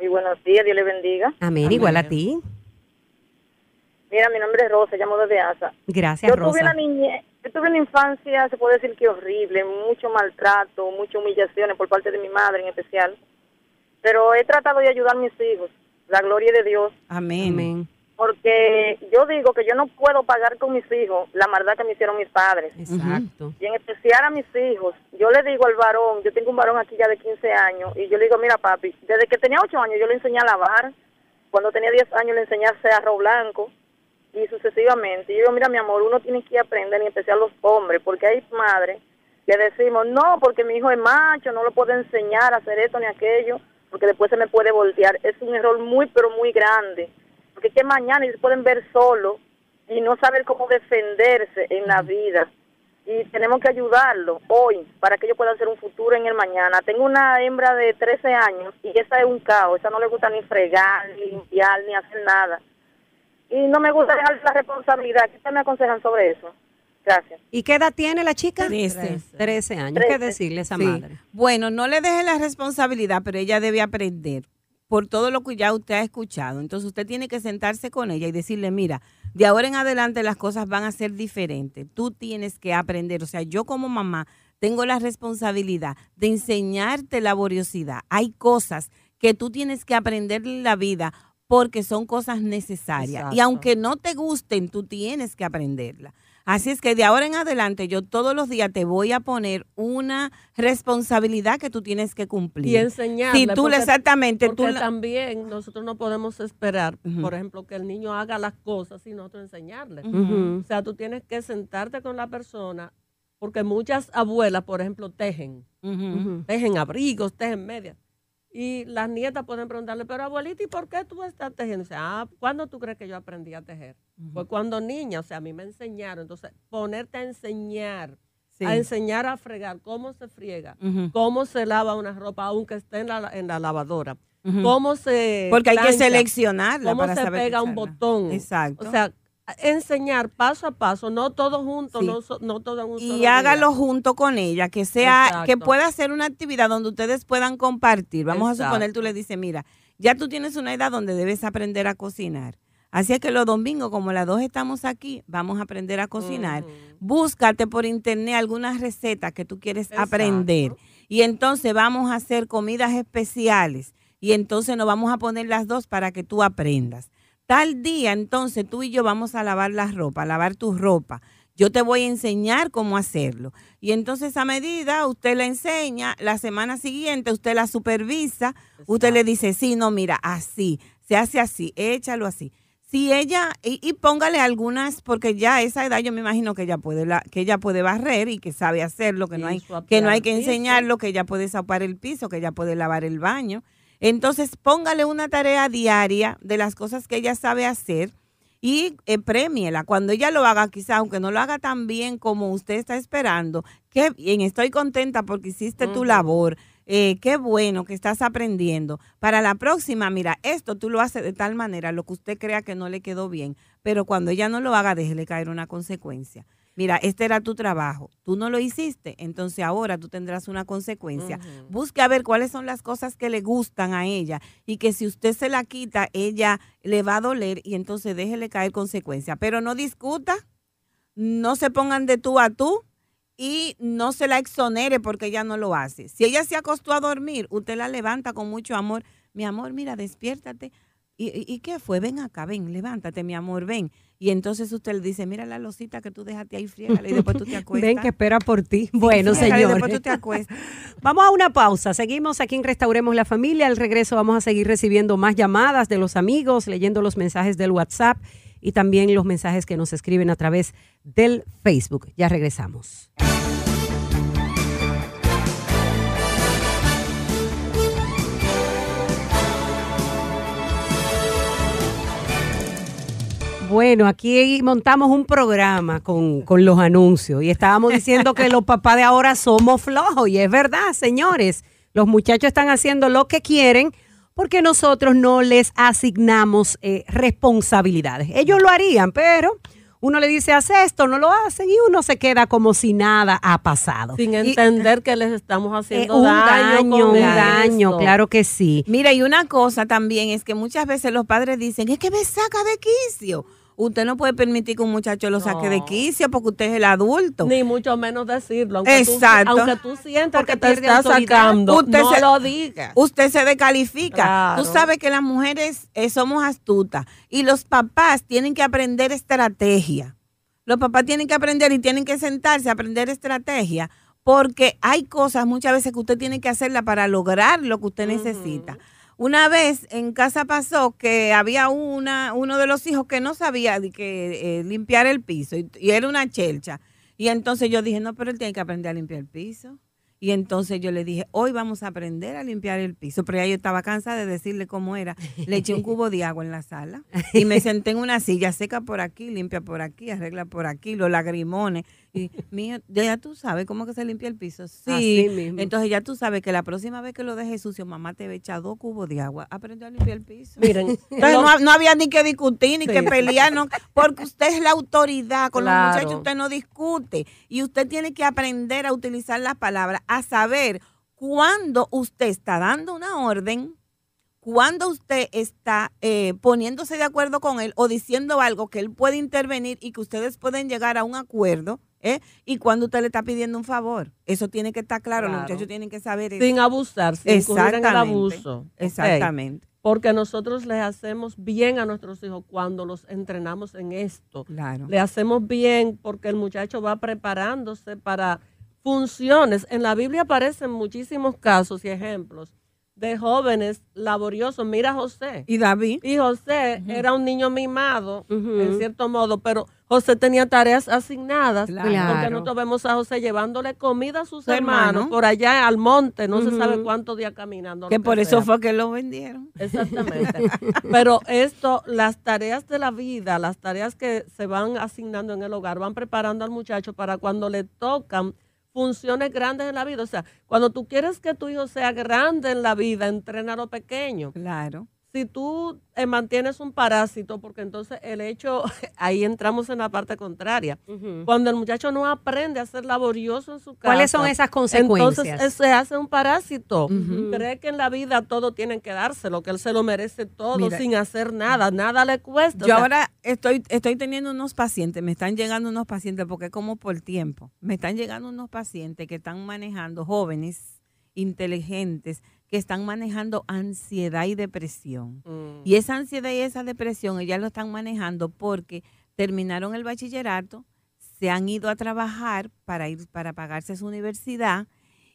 Muy buenos días, Dios le bendiga. Amén, Amén. igual a ti. Mira, mi nombre es Rosa, llamo desde ASA. Gracias, Yo Rosa. tuve una niñez, yo tuve una infancia, se puede decir que horrible, mucho maltrato, muchas humillaciones por parte de mi madre en especial. Pero he tratado de ayudar a mis hijos, la gloria de Dios. Amén. Amén. Porque yo digo que yo no puedo pagar con mis hijos la maldad que me hicieron mis padres. Exacto. Y en especial a mis hijos, yo le digo al varón, yo tengo un varón aquí ya de 15 años, y yo le digo, mira papi, desde que tenía 8 años yo le enseñé a lavar, cuando tenía 10 años le enseñé a hacer arroz blanco, y sucesivamente. Y yo digo, mira mi amor, uno tiene que aprender, en especial los hombres, porque hay madres que decimos, no, porque mi hijo es macho, no lo puedo enseñar a hacer esto ni aquello, porque después se me puede voltear. Es un error muy, pero muy grande, porque es que mañana ellos pueden ver solo y no saber cómo defenderse en la vida. Y tenemos que ayudarlo hoy para que ellos puedan hacer un futuro en el mañana. Tengo una hembra de 13 años y esa es un caos. Esa no le gusta ni fregar, ni limpiar, ni hacer nada. Y no me gusta dejar la responsabilidad. ¿Qué me aconsejan sobre eso? Gracias. ¿Y qué edad tiene la chica? Trece. 13 años. Trece. ¿Qué decirle a esa Sí. madre? Bueno, no le deje la responsabilidad, pero ella debe aprender por todo lo que ya usted ha escuchado. Entonces usted tiene que sentarse con ella y decirle, mira, de ahora en adelante las cosas van a ser diferentes. Tú tienes que aprender. O sea, yo como mamá tengo la responsabilidad de enseñarte laboriosidad. Hay cosas que tú tienes que aprender en la vida porque son cosas necesarias. Y aunque no te gusten, tú tienes que aprenderla. Así es que de ahora en adelante yo todos los días te voy a poner una responsabilidad que tú tienes que cumplir. Y enseñarle. Si tú porque- exactamente, tú Porque la- también nosotros no podemos esperar, por ejemplo, que el niño haga las cosas sin nosotros enseñarle. O sea, tú tienes que sentarte con la persona, porque muchas abuelas, por ejemplo, tejen, tejen abrigos, tejen medias. Y las nietas pueden preguntarle, pero abuelita, ¿y por qué tú estás tejiendo? Dice, ah, ¿cuándo tú crees que yo aprendí a tejer? Pues cuando niña, o sea, a mí me enseñaron. Entonces, ponerte a enseñar, Sí. a enseñar a fregar, cómo se friega, cómo se lava una ropa, aunque esté en la, en la lavadora, cómo se Porque hay que seleccionarla cómo para se saber pega un botón. Exacto. O sea, enseñar paso a paso, no todo junto, Sí. no, so- no todo en un solo y día. hágalo junto con ella, que sea, Exacto. que pueda hacer una actividad donde ustedes puedan compartir. Vamos a suponer, tú le dices, mira, ya tú tienes una edad donde debes aprender a cocinar. Así es que los domingos, como las dos estamos aquí, vamos a aprender a cocinar. Búscate por internet algunas recetas que tú quieres Exacto. aprender. Y entonces vamos a hacer comidas especiales. Y entonces nos vamos a poner las dos para que tú aprendas. Tal día, entonces tú y yo vamos a lavar la ropa, a lavar tu ropa. Yo te voy a enseñar cómo hacerlo. Y entonces a medida usted la enseña, la semana siguiente usted la supervisa, usted le dice, sí, no, mira, así, se hace así, échalo así. Si ella, y, y póngale algunas, porque ya a esa edad yo me imagino que ella puede, la, que ella puede barrer y que sabe hacerlo, que no hay, que no hay que enseñarlo, que ella puede zapar el piso, que ella puede lavar el baño. Entonces póngale una tarea diaria de las cosas que ella sabe hacer y eh, premiela. Cuando ella lo haga, quizá aunque no lo haga tan bien como usted está esperando, qué bien, estoy contenta porque hiciste tu labor. Eh, qué bueno que estás aprendiendo. Para la próxima, mira, esto tú lo haces de tal manera, lo que usted crea que no le quedó bien, pero cuando ella no lo haga, déjele caer una consecuencia. Mira, este era tu trabajo, tú no lo hiciste, entonces ahora tú tendrás una consecuencia. Ujú. Busque a ver cuáles son las cosas que le gustan a ella y que si usted se la quita, ella le va a doler y entonces déjele caer consecuencia. Pero no discuta, no se pongan de tú a tú y no se la exonere porque ella no lo hace. Si ella se acostó a dormir, usted la levanta con mucho amor. Mi amor, mira, despiértate. ¿Y, y, qué fue? Ven acá, ven, levántate, mi amor, ven. Y entonces usted le dice, mira la losita que tú dejaste ahí, friégale y después tú te acuestas. Ven que espera por ti. Bueno, Friégale y después tú te acuestas. Vamos a una pausa. Seguimos aquí en Restauremos la Familia. Al regreso vamos a seguir recibiendo más llamadas de los amigos, leyendo los mensajes del WhatsApp y también los mensajes que nos escriben a través del Facebook. Ya regresamos. Bueno, aquí montamos un programa con, con los anuncios y estábamos diciendo que los papás de ahora somos flojos y es verdad, señores. Los muchachos están haciendo lo que quieren porque nosotros no les asignamos eh, responsabilidades. Ellos lo harían, pero uno le dice, haz esto, no lo hacen y uno se queda como si nada ha pasado. Sin Y, entender que les estamos eh, haciendo un daño, daño, con un daño, esto. claro que sí. Mira, y una cosa también es que muchas veces los padres dicen, es que me saca de quicio. Usted no puede permitir que un muchacho lo saque de quicio porque usted es el adulto. Ni mucho menos decirlo. Aunque Exacto. Tú, aunque tú sientas Porque que te está sacando, Usted no se- lo digas. usted se descalifica. Claro. Tú sabes que las mujeres eh, somos astutas y los papás tienen que aprender estrategia. Los papás tienen que aprender y tienen que sentarse a aprender estrategia porque hay cosas muchas veces que usted tiene que hacerla para lograr lo que usted necesita. Una vez en casa pasó que había una, uno de los hijos que no sabía de que eh, limpiar el piso y, y era una chelcha. Y entonces yo dije, no, pero él tiene que aprender a limpiar el piso. Y entonces yo le dije, hoy vamos a aprender a limpiar el piso. Pero ya yo estaba cansada de decirle cómo era. Le eché un cubo de agua en la sala y me senté en una silla, seca por aquí, limpia por aquí, arregla por aquí, los lagrimones. Y ya tú sabes cómo que se limpia el piso. Sí. Así mismo. Entonces ya tú sabes que la próxima vez que lo dejes sucio, mamá te va a echar dos cubos de agua. Aprendió a limpiar el piso. Miren, Entonces no, no había ni que discutir ni Sí. que pelear, no, porque usted es la autoridad. Con Claro. los muchachos usted no discute. Y usted tiene que aprender a utilizar las palabras, a saber cuándo usted está dando una orden, cuándo usted está eh, poniéndose de acuerdo con él o diciendo algo que él puede intervenir y que ustedes pueden llegar a un acuerdo. ¿Eh? Y cuando usted le está pidiendo un favor. Eso tiene que estar claro. Los muchachos tienen que saber eso. sin abusar, sin incurrir en el Exactamente. abuso. Exactamente. Porque nosotros les hacemos bien a nuestros hijos cuando los entrenamos en esto. Claro. Le hacemos bien porque el muchacho va preparándose para funciones. En la Biblia aparecen muchísimos casos y ejemplos de jóvenes laboriosos. Mira a José. Y David. Y José era un niño mimado, en cierto modo, pero José tenía tareas asignadas. Claro. Porque nosotros vemos a José llevándole comida a sus Su hermano. hermanos por allá al monte, no se sabe cuántos días caminando. Que por eso fue que lo vendieron. Exactamente. Pero esto, las tareas de la vida, las tareas que se van asignando en el hogar, van preparando al muchacho para cuando le tocan funciones grandes en la vida. O sea, cuando tú quieres que tu hijo sea grande en la vida, entrénalo pequeño. Claro. Si tú eh, mantienes un parásito, porque entonces el hecho, ahí entramos en la parte contraria. Cuando el muchacho no aprende a ser laborioso en su casa. ¿Cuáles son esas consecuencias? Entonces eh, se hace un parásito. Cree que en la vida todo tienen que dárselo, que él se lo merece todo Mira. sin hacer nada, nada le cuesta. O Yo sea, ahora estoy, estoy teniendo unos pacientes, me están llegando unos pacientes, porque es como por tiempo, me están llegando unos pacientes que están manejando, jóvenes, inteligentes, que están manejando ansiedad y depresión. mm, Y esa ansiedad y esa depresión, ellas lo están manejando porque terminaron el bachillerato, se han ido a trabajar para ir para pagarse su universidad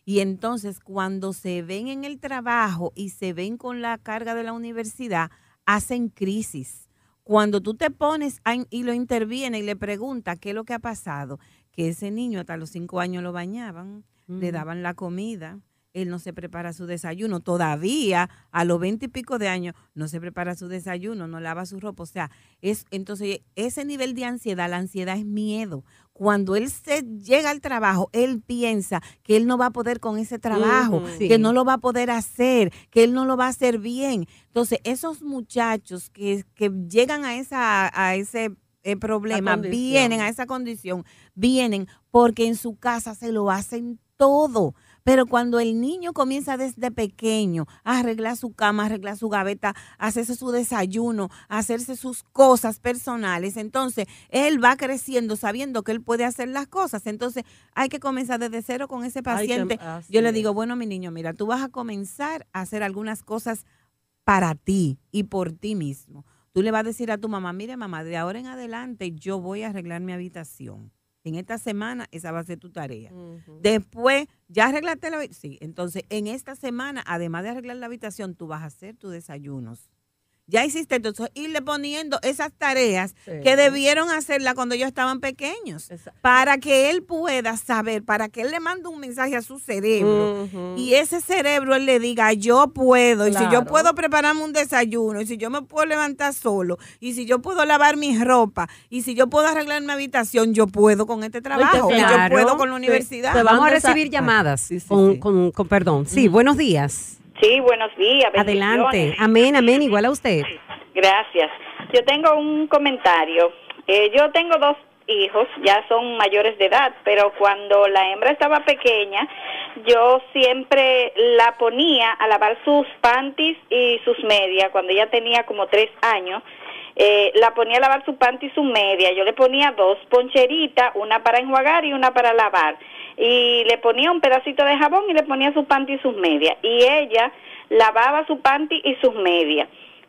y entonces cuando se ven en el trabajo y se ven con la carga de la universidad, hacen crisis. Cuando tú te pones a y lo interviene y le pregunta qué es lo que ha pasado, que ese niño hasta los cinco años lo bañaban, le daban la comida, él no se prepara su desayuno, todavía a los veinte y pico de años no se prepara su desayuno, no lava su ropa, o sea, es entonces ese nivel de ansiedad, la ansiedad es miedo. Cuando él se llega al trabajo, él piensa que él no va a poder con ese trabajo. Sí. que no lo va a poder hacer, que él no lo va a hacer bien. Entonces, esos muchachos que, que llegan a esa a ese eh, problema, vienen a esa condición, vienen porque en su casa se lo hacen todo. Pero cuando el niño comienza desde pequeño a arreglar su cama, a arreglar su gaveta, a hacerse su desayuno, a hacerse sus cosas personales, entonces él va creciendo sabiendo que él puede hacer las cosas. Entonces hay que comenzar desde cero con ese que- paciente. Yo le digo, bueno, mi niño, mira, tú vas a comenzar a hacer algunas cosas para ti y por ti mismo. Tú le vas a decir a tu mamá, mire mamá, de ahora en adelante yo voy a arreglar mi habitación. En esta semana esa va a ser tu tarea. Después, ya arreglaste la habitación. Sí, entonces en esta semana, además de arreglar la habitación, tú vas a hacer tus desayunos. Ya hiciste entonces irle poniendo esas tareas Sí. que debieron hacerla cuando ellos estaban pequeños, para que él pueda saber, para que él le mande un mensaje a su cerebro y ese cerebro él le diga, yo puedo, y si yo puedo prepararme un desayuno, y si yo me puedo levantar solo, y si yo puedo lavar mi ropa, y si yo puedo arreglar mi habitación, yo puedo con este trabajo, y yo puedo con la universidad. Vamos a recibir llamadas sí, sí, con. Con, con perdón. Sí, buenos días. Sí, buenos días. Adelante. Amén, amén. Igual a usted. Gracias. Yo tengo un comentario. Eh, yo tengo dos hijos, ya son mayores de edad, pero cuando la hembra estaba pequeña, yo siempre la ponía a lavar sus panties y sus medias cuando ella tenía como tres años. eh, la ponía a lavar su panty y su media. Yo le ponía dos poncheritas, una para enjuagar y una para lavar. Y le ponía un pedacito de jabón y le ponía su panty y sus medias. Y ella lavaba su panty y sus medias.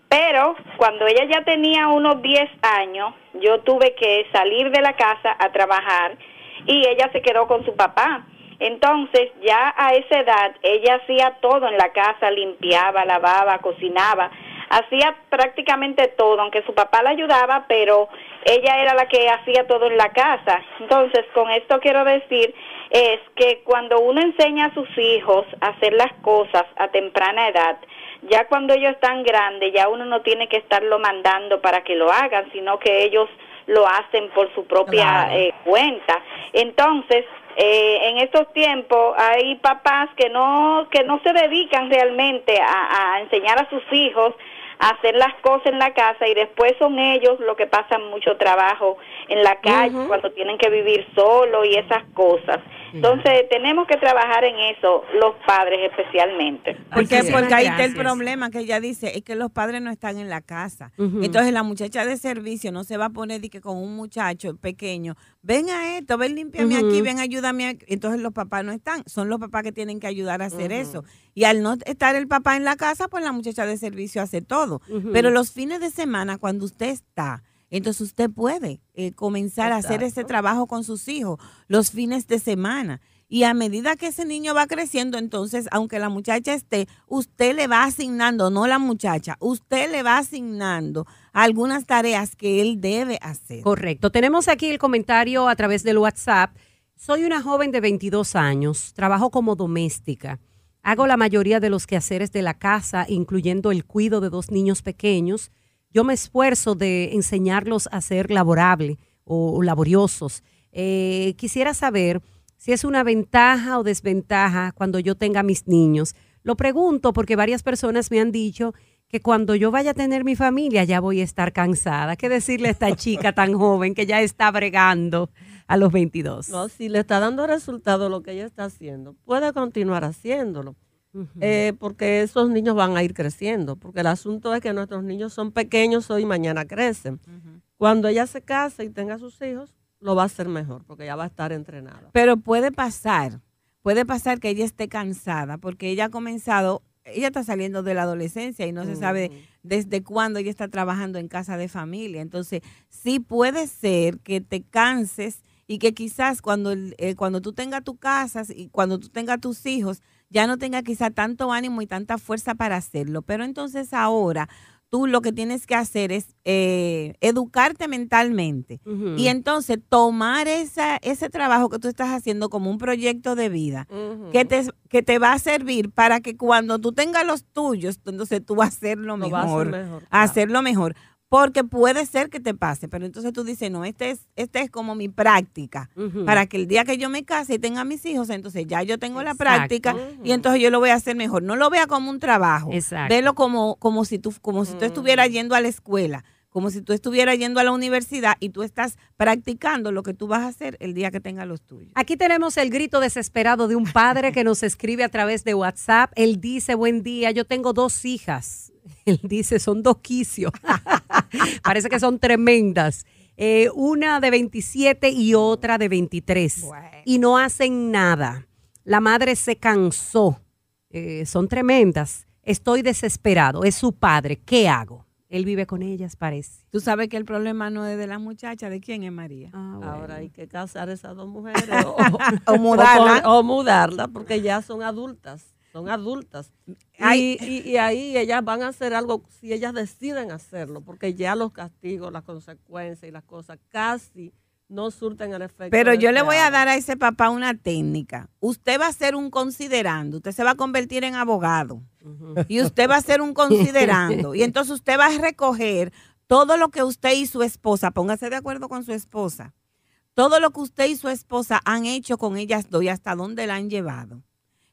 Pero cuando ella ya tenía unos 10 años, yo tuve que salir de la casa a trabajar y ella se quedó con su papá. Entonces, ya a esa edad, ella hacía todo en la casa, limpiaba, lavaba, cocinaba, hacía prácticamente todo, aunque su papá la ayudaba, pero ella era la que hacía todo en la casa. Entonces, con esto quiero decir es que cuando uno enseña a sus hijos a hacer las cosas a temprana edad, ya cuando ellos están grandes, ya uno no tiene que estarlo mandando para que lo hagan, sino que ellos lo hacen por su propia eh, cuenta. Entonces, eh, en estos tiempos hay papás que no que no se dedican realmente a, a enseñar a sus hijos a hacer las cosas en la casa y después son ellos los que pasan mucho trabajo en la calle cuando tienen que vivir solo y esas cosas. Entonces tenemos que trabajar en eso, los padres especialmente. Porque, porque ahí está el problema que ella dice, es que los padres no están en la casa. Entonces la muchacha de servicio no se va a poner que con un muchacho pequeño, ven a esto, ven limpiame aquí, ven ayúdame. Entonces los papás no están, son los papás que tienen que ayudar a hacer eso. Y al no estar el papá en la casa, pues la muchacha de servicio hace todo. Pero los fines de semana, cuando usted está, entonces usted puede eh, comenzar a hacer ese trabajo con sus hijos los fines de semana. Y a medida que ese niño va creciendo, entonces, aunque la muchacha esté, usted le va asignando, no la muchacha, usted le va asignando algunas tareas que él debe hacer. Correcto. Tenemos aquí el comentario a través del WhatsApp. Soy una joven de 22 años, trabajo como doméstica. Hago la mayoría de los quehaceres de la casa, incluyendo el cuido de dos niños pequeños yo me esfuerzo de enseñarlos a ser laborable o, laboriosos. Eh, quisiera saber si es una ventaja o desventaja cuando yo tenga mis niños. Lo pregunto porque varias personas me han dicho que cuando yo vaya a tener mi familia ya voy a estar cansada. ¿Qué decirle a esta chica tan joven que ya está bregando a los 22? No, si le está dando resultado lo que ella está haciendo, puede continuar haciéndolo. Eh, porque esos niños van a ir creciendo, porque el asunto es que nuestros niños son pequeños hoy y mañana crecen. Cuando ella se case y tenga sus hijos, lo va a hacer mejor, porque ya va a estar entrenada. Pero puede pasar, puede pasar que ella esté cansada, porque ella ha comenzado, ella está saliendo de la adolescencia y no se sabe desde cuándo ella está trabajando en casa de familia. Entonces, sí puede ser que te canses y que quizás cuando, eh, cuando tú tengas tu casa y cuando tú tengas tus hijos, ya no tenga quizá tanto ánimo y tanta fuerza para hacerlo. Pero entonces ahora tú lo que tienes que hacer es eh, educarte mentalmente y entonces tomar esa, ese trabajo que tú estás haciendo como un proyecto de vida que, te, que te va a servir para que cuando tú tengas los tuyos, entonces tú vas a hacerlo mejor. mejor Hacerlo mejor porque puede ser que te pase, pero entonces tú dices, no, este es, este es como mi práctica, para que el día que yo me case y tenga mis hijos, entonces ya yo tengo la práctica y entonces yo lo voy a hacer mejor. No lo vea como un trabajo, Exacto. velo como, como si tú, como si tú estuvieras yendo a la escuela, como si tú estuvieras yendo a la universidad y tú estás practicando lo que tú vas a hacer el día que tengas los tuyos. Aquí tenemos el grito desesperado de un padre que nos escribe a través de WhatsApp. Él dice, buen día, yo tengo dos hijas Él dice, son dos quicios. Parece que son tremendas. Eh, una de 27 y otra de 23. Y no hacen nada. La madre se cansó. Eh, son tremendas. Estoy desesperado. Es su padre. ¿Qué hago? Él vive con ellas, parece. Tú sabes que el problema no es de la muchacha, ¿de quién es María? Ah, Ahora hay que casar a esas dos mujeres o, mudarla. o, mudarla porque ya son adultas son adultas. Y, y, ahí ellas van a hacer algo si ellas deciden hacerlo, porque ya los castigos, las consecuencias y las cosas casi no surten el efecto. Pero yo le voy a dar a ese papá una técnica. Usted va a ser un considerando, usted se va a convertir en abogado y usted va a ser un considerando y entonces usted va a recoger todo lo que usted y su esposa, póngase de acuerdo con su esposa, todo lo que usted y su esposa han hecho con ellas dos y hasta dónde la han llevado.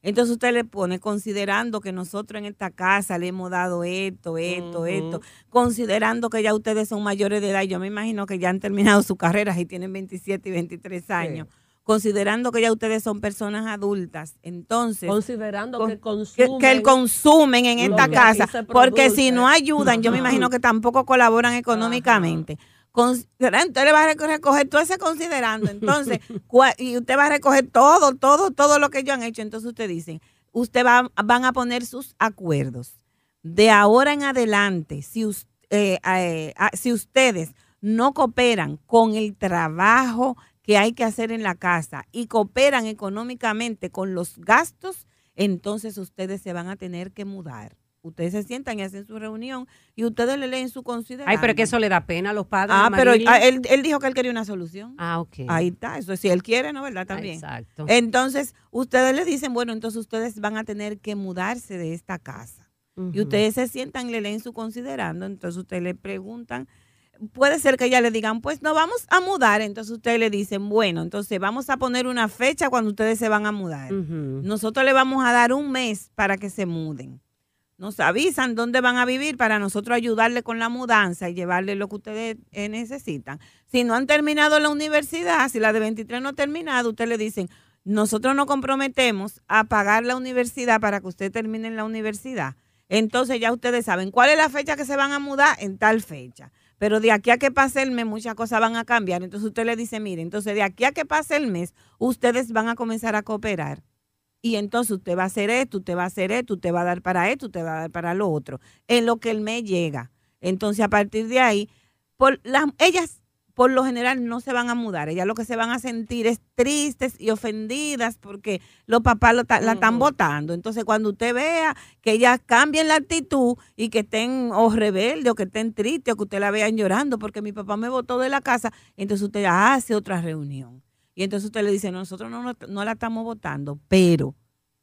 Entonces usted le pone, considerando que nosotros en esta casa le hemos dado esto, esto, esto, considerando que ya ustedes son mayores de edad, yo me imagino que ya han terminado su carrera y tienen 27 y 23 años. considerando que ya ustedes son personas adultas. Entonces, Considerando con- que consumen. que el consumen en esta casa, porque si no ayudan, yo me imagino que tampoco colaboran económicamente. Usted le va a reco- recoger todo ese considerando, entonces, y usted va a recoger todo, todo, todo lo que ellos han hecho. Entonces usted dice, usted va, van a poner sus acuerdos. De ahora en adelante, si, us- eh, eh, ah, si ustedes no cooperan con el trabajo que hay que hacer en la casa y cooperan económicamente con los gastos, entonces ustedes se van a tener que mudar. Ustedes se sientan y hacen su reunión y ustedes le leen su consideración. Ay, pero que eso le da pena a los padres. Ah, pero ah, él, él dijo que él quería una solución. Ah, ok. Ahí está, eso si él quiere, ¿no? ¿Verdad? También. Exacto. Entonces, ustedes le dicen, bueno, entonces ustedes van a tener que mudarse de esta casa. Y ustedes se sientan y le leen su considerando, entonces ustedes le preguntan, puede ser que ella le digan, pues nos vamos a mudar, entonces ustedes le dicen, bueno, entonces vamos a poner una fecha cuando ustedes se van a mudar. Nosotros le vamos a dar un mes para que se muden. Nos avisan dónde van a vivir para nosotros ayudarle con la mudanza y llevarle lo que ustedes eh, necesitan. Si no han terminado la universidad, si la de 23 no ha terminado, ustedes le dicen, nosotros nos comprometemos a pagar la universidad para que usted termine la universidad. Entonces ya ustedes saben cuál es la fecha que se van a mudar en tal fecha. Pero de aquí a que pase el mes muchas cosas van a cambiar. Entonces usted le dice, mire, entonces de aquí a que pase el mes, ustedes van a comenzar a cooperar. Y entonces usted va a hacer esto, usted va a hacer esto, usted va a dar para esto, usted va a dar para lo otro, en lo que el mes llega. Entonces a partir de ahí, por las, ellas por lo general no se van a mudar, ellas lo que se van a sentir es tristes y ofendidas porque los papás lo ta- la están votando. Entonces cuando usted vea que ellas cambien la actitud y que estén o rebeldes o que estén tristes o que usted la vean llorando porque mi papá me votó de la casa, entonces usted hace otra reunión. Y entonces usted le dice, nosotros no, no, la estamos votando, pero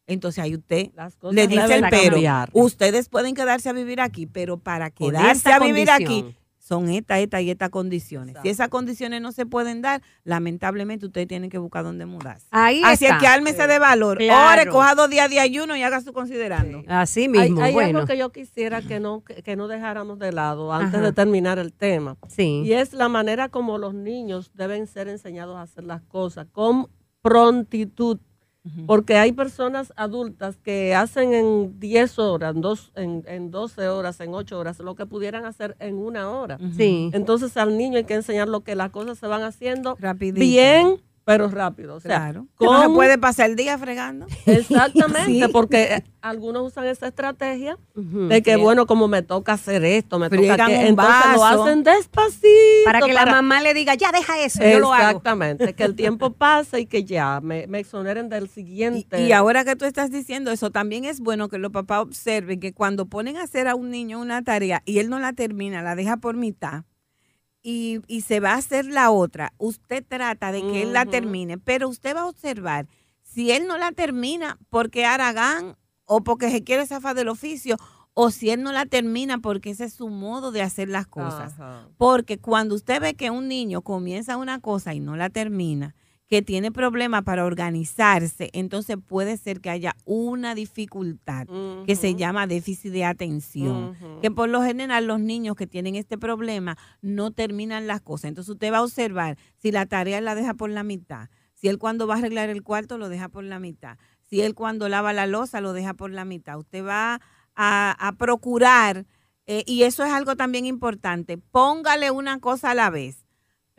entonces ahí usted Las cosas le dice el pero. cambiar. Ustedes pueden quedarse a vivir aquí, pero para quedarse a vivir aquí. Son estas, estas y estas condiciones. Exacto. Si esas condiciones no se pueden dar, lamentablemente ustedes tienen que buscar dónde mudarse. Ahí Así está. es que ármese de valor. Claro. Ore, coja dos días de ayuno y haga su considerando. Así Hay, mismo, hay bueno. algo que yo quisiera que no, que, que no dejáramos de lado antes Ajá. de terminar el tema. Sí. Y es la manera como los niños deben ser enseñados a hacer las cosas con prontitud. Porque hay personas adultas que hacen en 10 horas, en, dos, en, en 12 horas, en 8 horas, lo que pudieran hacer en una hora. Sí. Entonces al niño hay que enseñar lo que las cosas se van haciendo Rapidito. bien, pero rápido. O sea, Claro. No se puede pasar el día fregando. Exactamente, Sí. porque eh, algunos usan esa estrategia de que, Sí. bueno, como me toca hacer esto, me toca Friegan que, un entonces lo hacen despacito. Para que la mamá le diga, ya deja eso, yo lo hago. Exactamente, que el tiempo pase y que ya me, me exoneren del Y, siguiente. y ahora que tú estás diciendo eso, también es bueno que los papás observen que cuando ponen a hacer a un niño una tarea y él no la termina, la deja por mitad y, y se va a hacer la otra, usted trata de que él la termine, pero usted va a observar si él no la termina porque Aragán o porque se quiere zafar del oficio o si él no la termina porque ese es su modo de hacer las cosas. Porque cuando usted ve que un niño comienza una cosa y no la termina, que tiene problemas para organizarse, entonces puede ser que haya una dificultad que se llama déficit de atención. Que por lo general los niños que tienen este problema no terminan las cosas. Entonces usted va a observar si la tarea la deja por la mitad, si él cuando va a arreglar el cuarto lo deja por la mitad, si él cuando lava la losa lo deja por la mitad. Usted va a, a procurar, eh, y eso es algo también importante, póngale una cosa a la vez.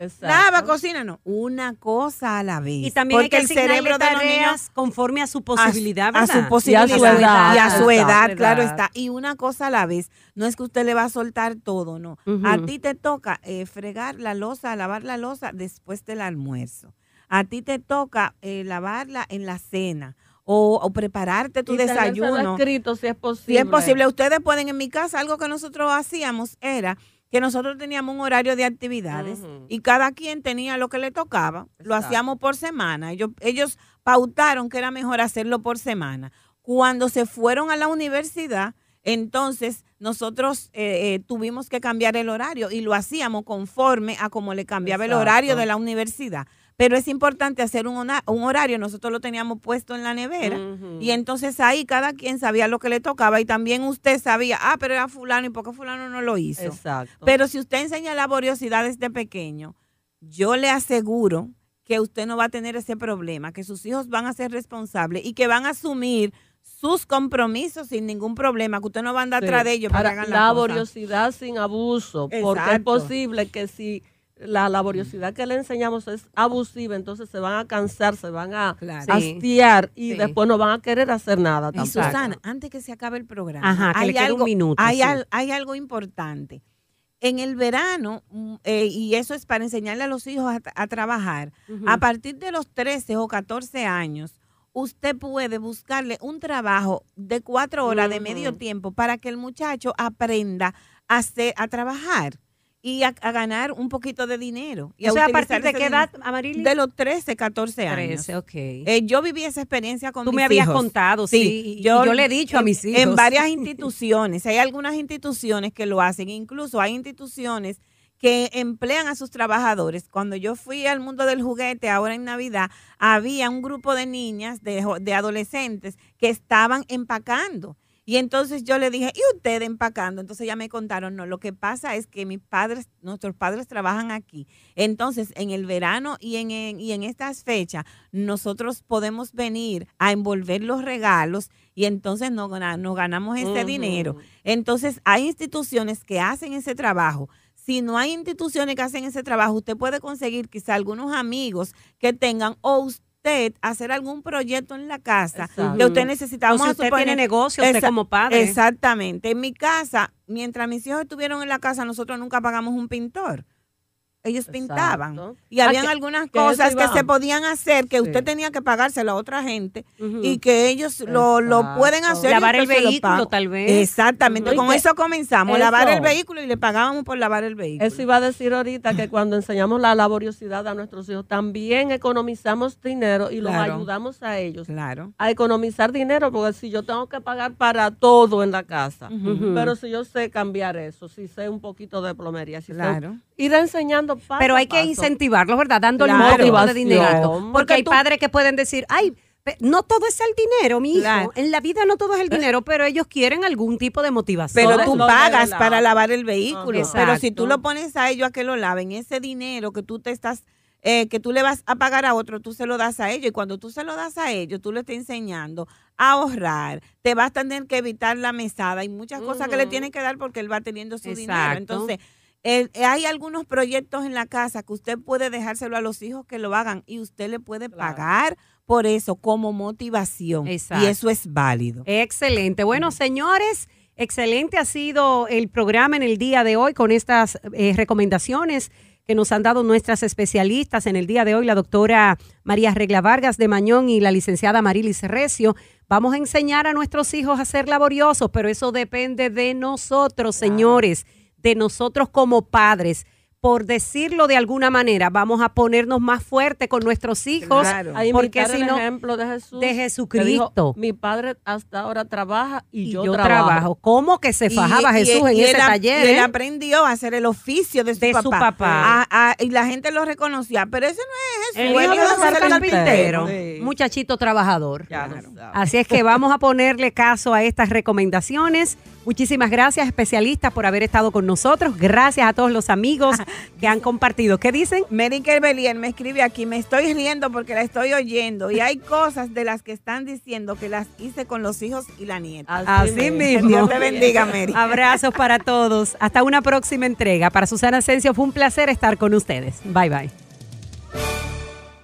Exacto. Lava, cocina, no, una cosa a la vez. Y también porque hay que el cerebro de los niños conforme a su posibilidad, a, ¿verdad? su posibilidad Y a su edad. y a su edad, claro está. Y una cosa a la vez, no es que usted le va a soltar todo, no. A ti te toca eh, fregar la losa, lavar la losa después del almuerzo. A ti te toca eh, lavarla en la cena o, o prepararte tu Y desayuno. escrito si es posible. Si es posible, ustedes pueden, en mi casa, algo que nosotros hacíamos era que nosotros teníamos un horario de actividades y cada quien tenía lo que le tocaba. Lo hacíamos por semana. Ellos, ellos pautaron que era mejor hacerlo por semana. Cuando se fueron a la universidad, entonces nosotros eh, eh, tuvimos que cambiar el horario y lo hacíamos conforme a como le cambiaba el horario de la universidad. Pero es importante hacer un, horario. Nosotros lo teníamos puesto en la nevera. Y entonces ahí cada quien sabía lo que le tocaba y también usted sabía, ah, pero era fulano y por qué fulano no lo hizo. Exacto. Pero si usted enseña laboriosidad desde pequeño, yo le aseguro que usted no va a tener ese problema, que sus hijos van a ser responsables y que van a asumir sus compromisos sin ningún problema, que usted no va a andar Sí. atrás de ellos para que Ahora, hagan la cosa. laboriosidad sin abuso, porque es posible que si la laboriosidad que le enseñamos es abusiva, entonces se van a cansar, se van a Claro. hastiar y Sí. después no van a querer hacer nada Y tampoco. Susana, antes que se acabe el programa, Ajá, que le quede un minuto, Hay, sí. al- hay algo importante. En el verano, mm, eh, y eso es para enseñarle a los hijos a, a trabajar, a partir de los 13 o 14 años, usted puede buscarle un trabajo de cuatro horas de medio tiempo para que el muchacho aprenda a, hacer, a trabajar y a, a ganar un poquito de dinero. Y o sea, ¿a partir de qué edad, Amarili? De los 13, 14 años. 13, ok. Eh, yo viví esa experiencia con Tú mis me habías hijos. contado, sí, yo le he dicho a mis hijos. En varias instituciones, hay algunas instituciones que lo hacen, incluso hay instituciones que emplean a sus trabajadores. Cuando yo fui al mundo del juguete, ahora en Navidad, había un grupo de niñas, de, de adolescentes, que estaban empacando. Y entonces yo le dije, ¿y usted empacando? Entonces ya me contaron, no, lo que pasa es que mis padres, nuestros padres trabajan aquí. Entonces, en el verano y en, en- y en estas fechas, nosotros podemos venir a envolver los regalos y entonces no, gana- no ganamos Ujú. dinero. Entonces, hay instituciones que hacen ese trabajo. Si no hay instituciones que hacen ese trabajo, usted puede conseguir quizá algunos amigos que tengan o usted hacer algún proyecto en la casa Exacto. que usted necesita. O Vamos a usted suponer- tiene negocio, usted como padre. Exactamente. En mi casa, mientras mis hijos estuvieron en la casa, nosotros nunca pagamos un pintor. Ellos pintaban. Y habían Ah, que- algunas eso cosas que se podían hacer que Sí. usted tenía que pagárselo a otra gente y que ellos lo, lo pueden hacer. Lavar el vehículo, tal vez. Exactamente. Con eso comenzamos, lavar el eso- vehículo y le pagábamos por lavar el vehículo. Eso iba a decir ahorita que cuando enseñamos la laboriosidad a nuestros hijos, también economizamos dinero y los ayudamos a ellos Claro. a economizar dinero, porque si yo tengo que pagar para todo en la casa, pero si yo sé cambiar eso, si sé un poquito de plomería, si sé- Claro. ir enseñando paso Pero a hay que incentivarlos, ¿verdad? Dándole Claro. poquito de Motivación. dinero. Porque, Porque hay tú- padres que pueden decir, ay, no todo es el dinero, mi hijo. Claro. En la vida no todo es el dinero, pero ellos quieren algún tipo de motivación. Pero tú pagas para la- lavar el vehículo. Ajá. Pero si tú Exacto. lo pones a ellos a que lo laven, ese dinero que tú te estás, eh, que tú le vas a pagar a otro, tú se lo das a ellos. Y cuando tú se lo das a ellos, tú le estás enseñando a ahorrar. Te vas a tener que evitar la mesada y muchas cosas que le tienes que dar porque él va teniendo su dinero. Exacto. Entonces, eh, hay algunos proyectos en la casa que usted puede dejárselo a los hijos que lo hagan y usted le puede Claro. pagar por eso como motivación. Exacto. Y eso es válido. Excelente. Bueno, señores, excelente ha sido el programa en el día de hoy con estas eh, recomendaciones que nos han dado nuestras especialistas en el día de hoy, la doctora María Regla Vargas de Mañón y la licenciada Marilis Recio. Vamos a enseñar a nuestros hijos a ser laboriosos, pero eso depende de nosotros, señores, de nosotros como padres. Por decirlo de alguna manera, vamos a ponernos más fuertes con nuestros hijos, Claro. A porque si el no, ejemplo de Jesús. de Jesucristo. dijo, Mi padre hasta ahora trabaja y, y yo, yo, trabajo. trabajo. ¿Cómo que se fajaba Y- y- Jesús en y ese él taller? Y él eh? aprendió a hacer el oficio de su De papá. su papá. Ah, ah, y la gente lo reconocía, pero ese no es El Jesús. hijo él de a ser carpintero, Sí. muchachito trabajador. Claro. Así es que vamos a ponerle caso a estas recomendaciones. Muchísimas gracias, especialistas, por haber estado con nosotros. Gracias a todos los amigos que han compartido. ¿Qué dicen? Mary Kerbelier me escribe aquí, me estoy riendo porque la estoy oyendo y hay cosas de las que están diciendo que las hice con los hijos y la nieta. Así mismo. Dios te bendiga, Mary. Abrazos para todos. Hasta una próxima entrega. Para Susana Asensio fue un placer estar con ustedes. Bye bye.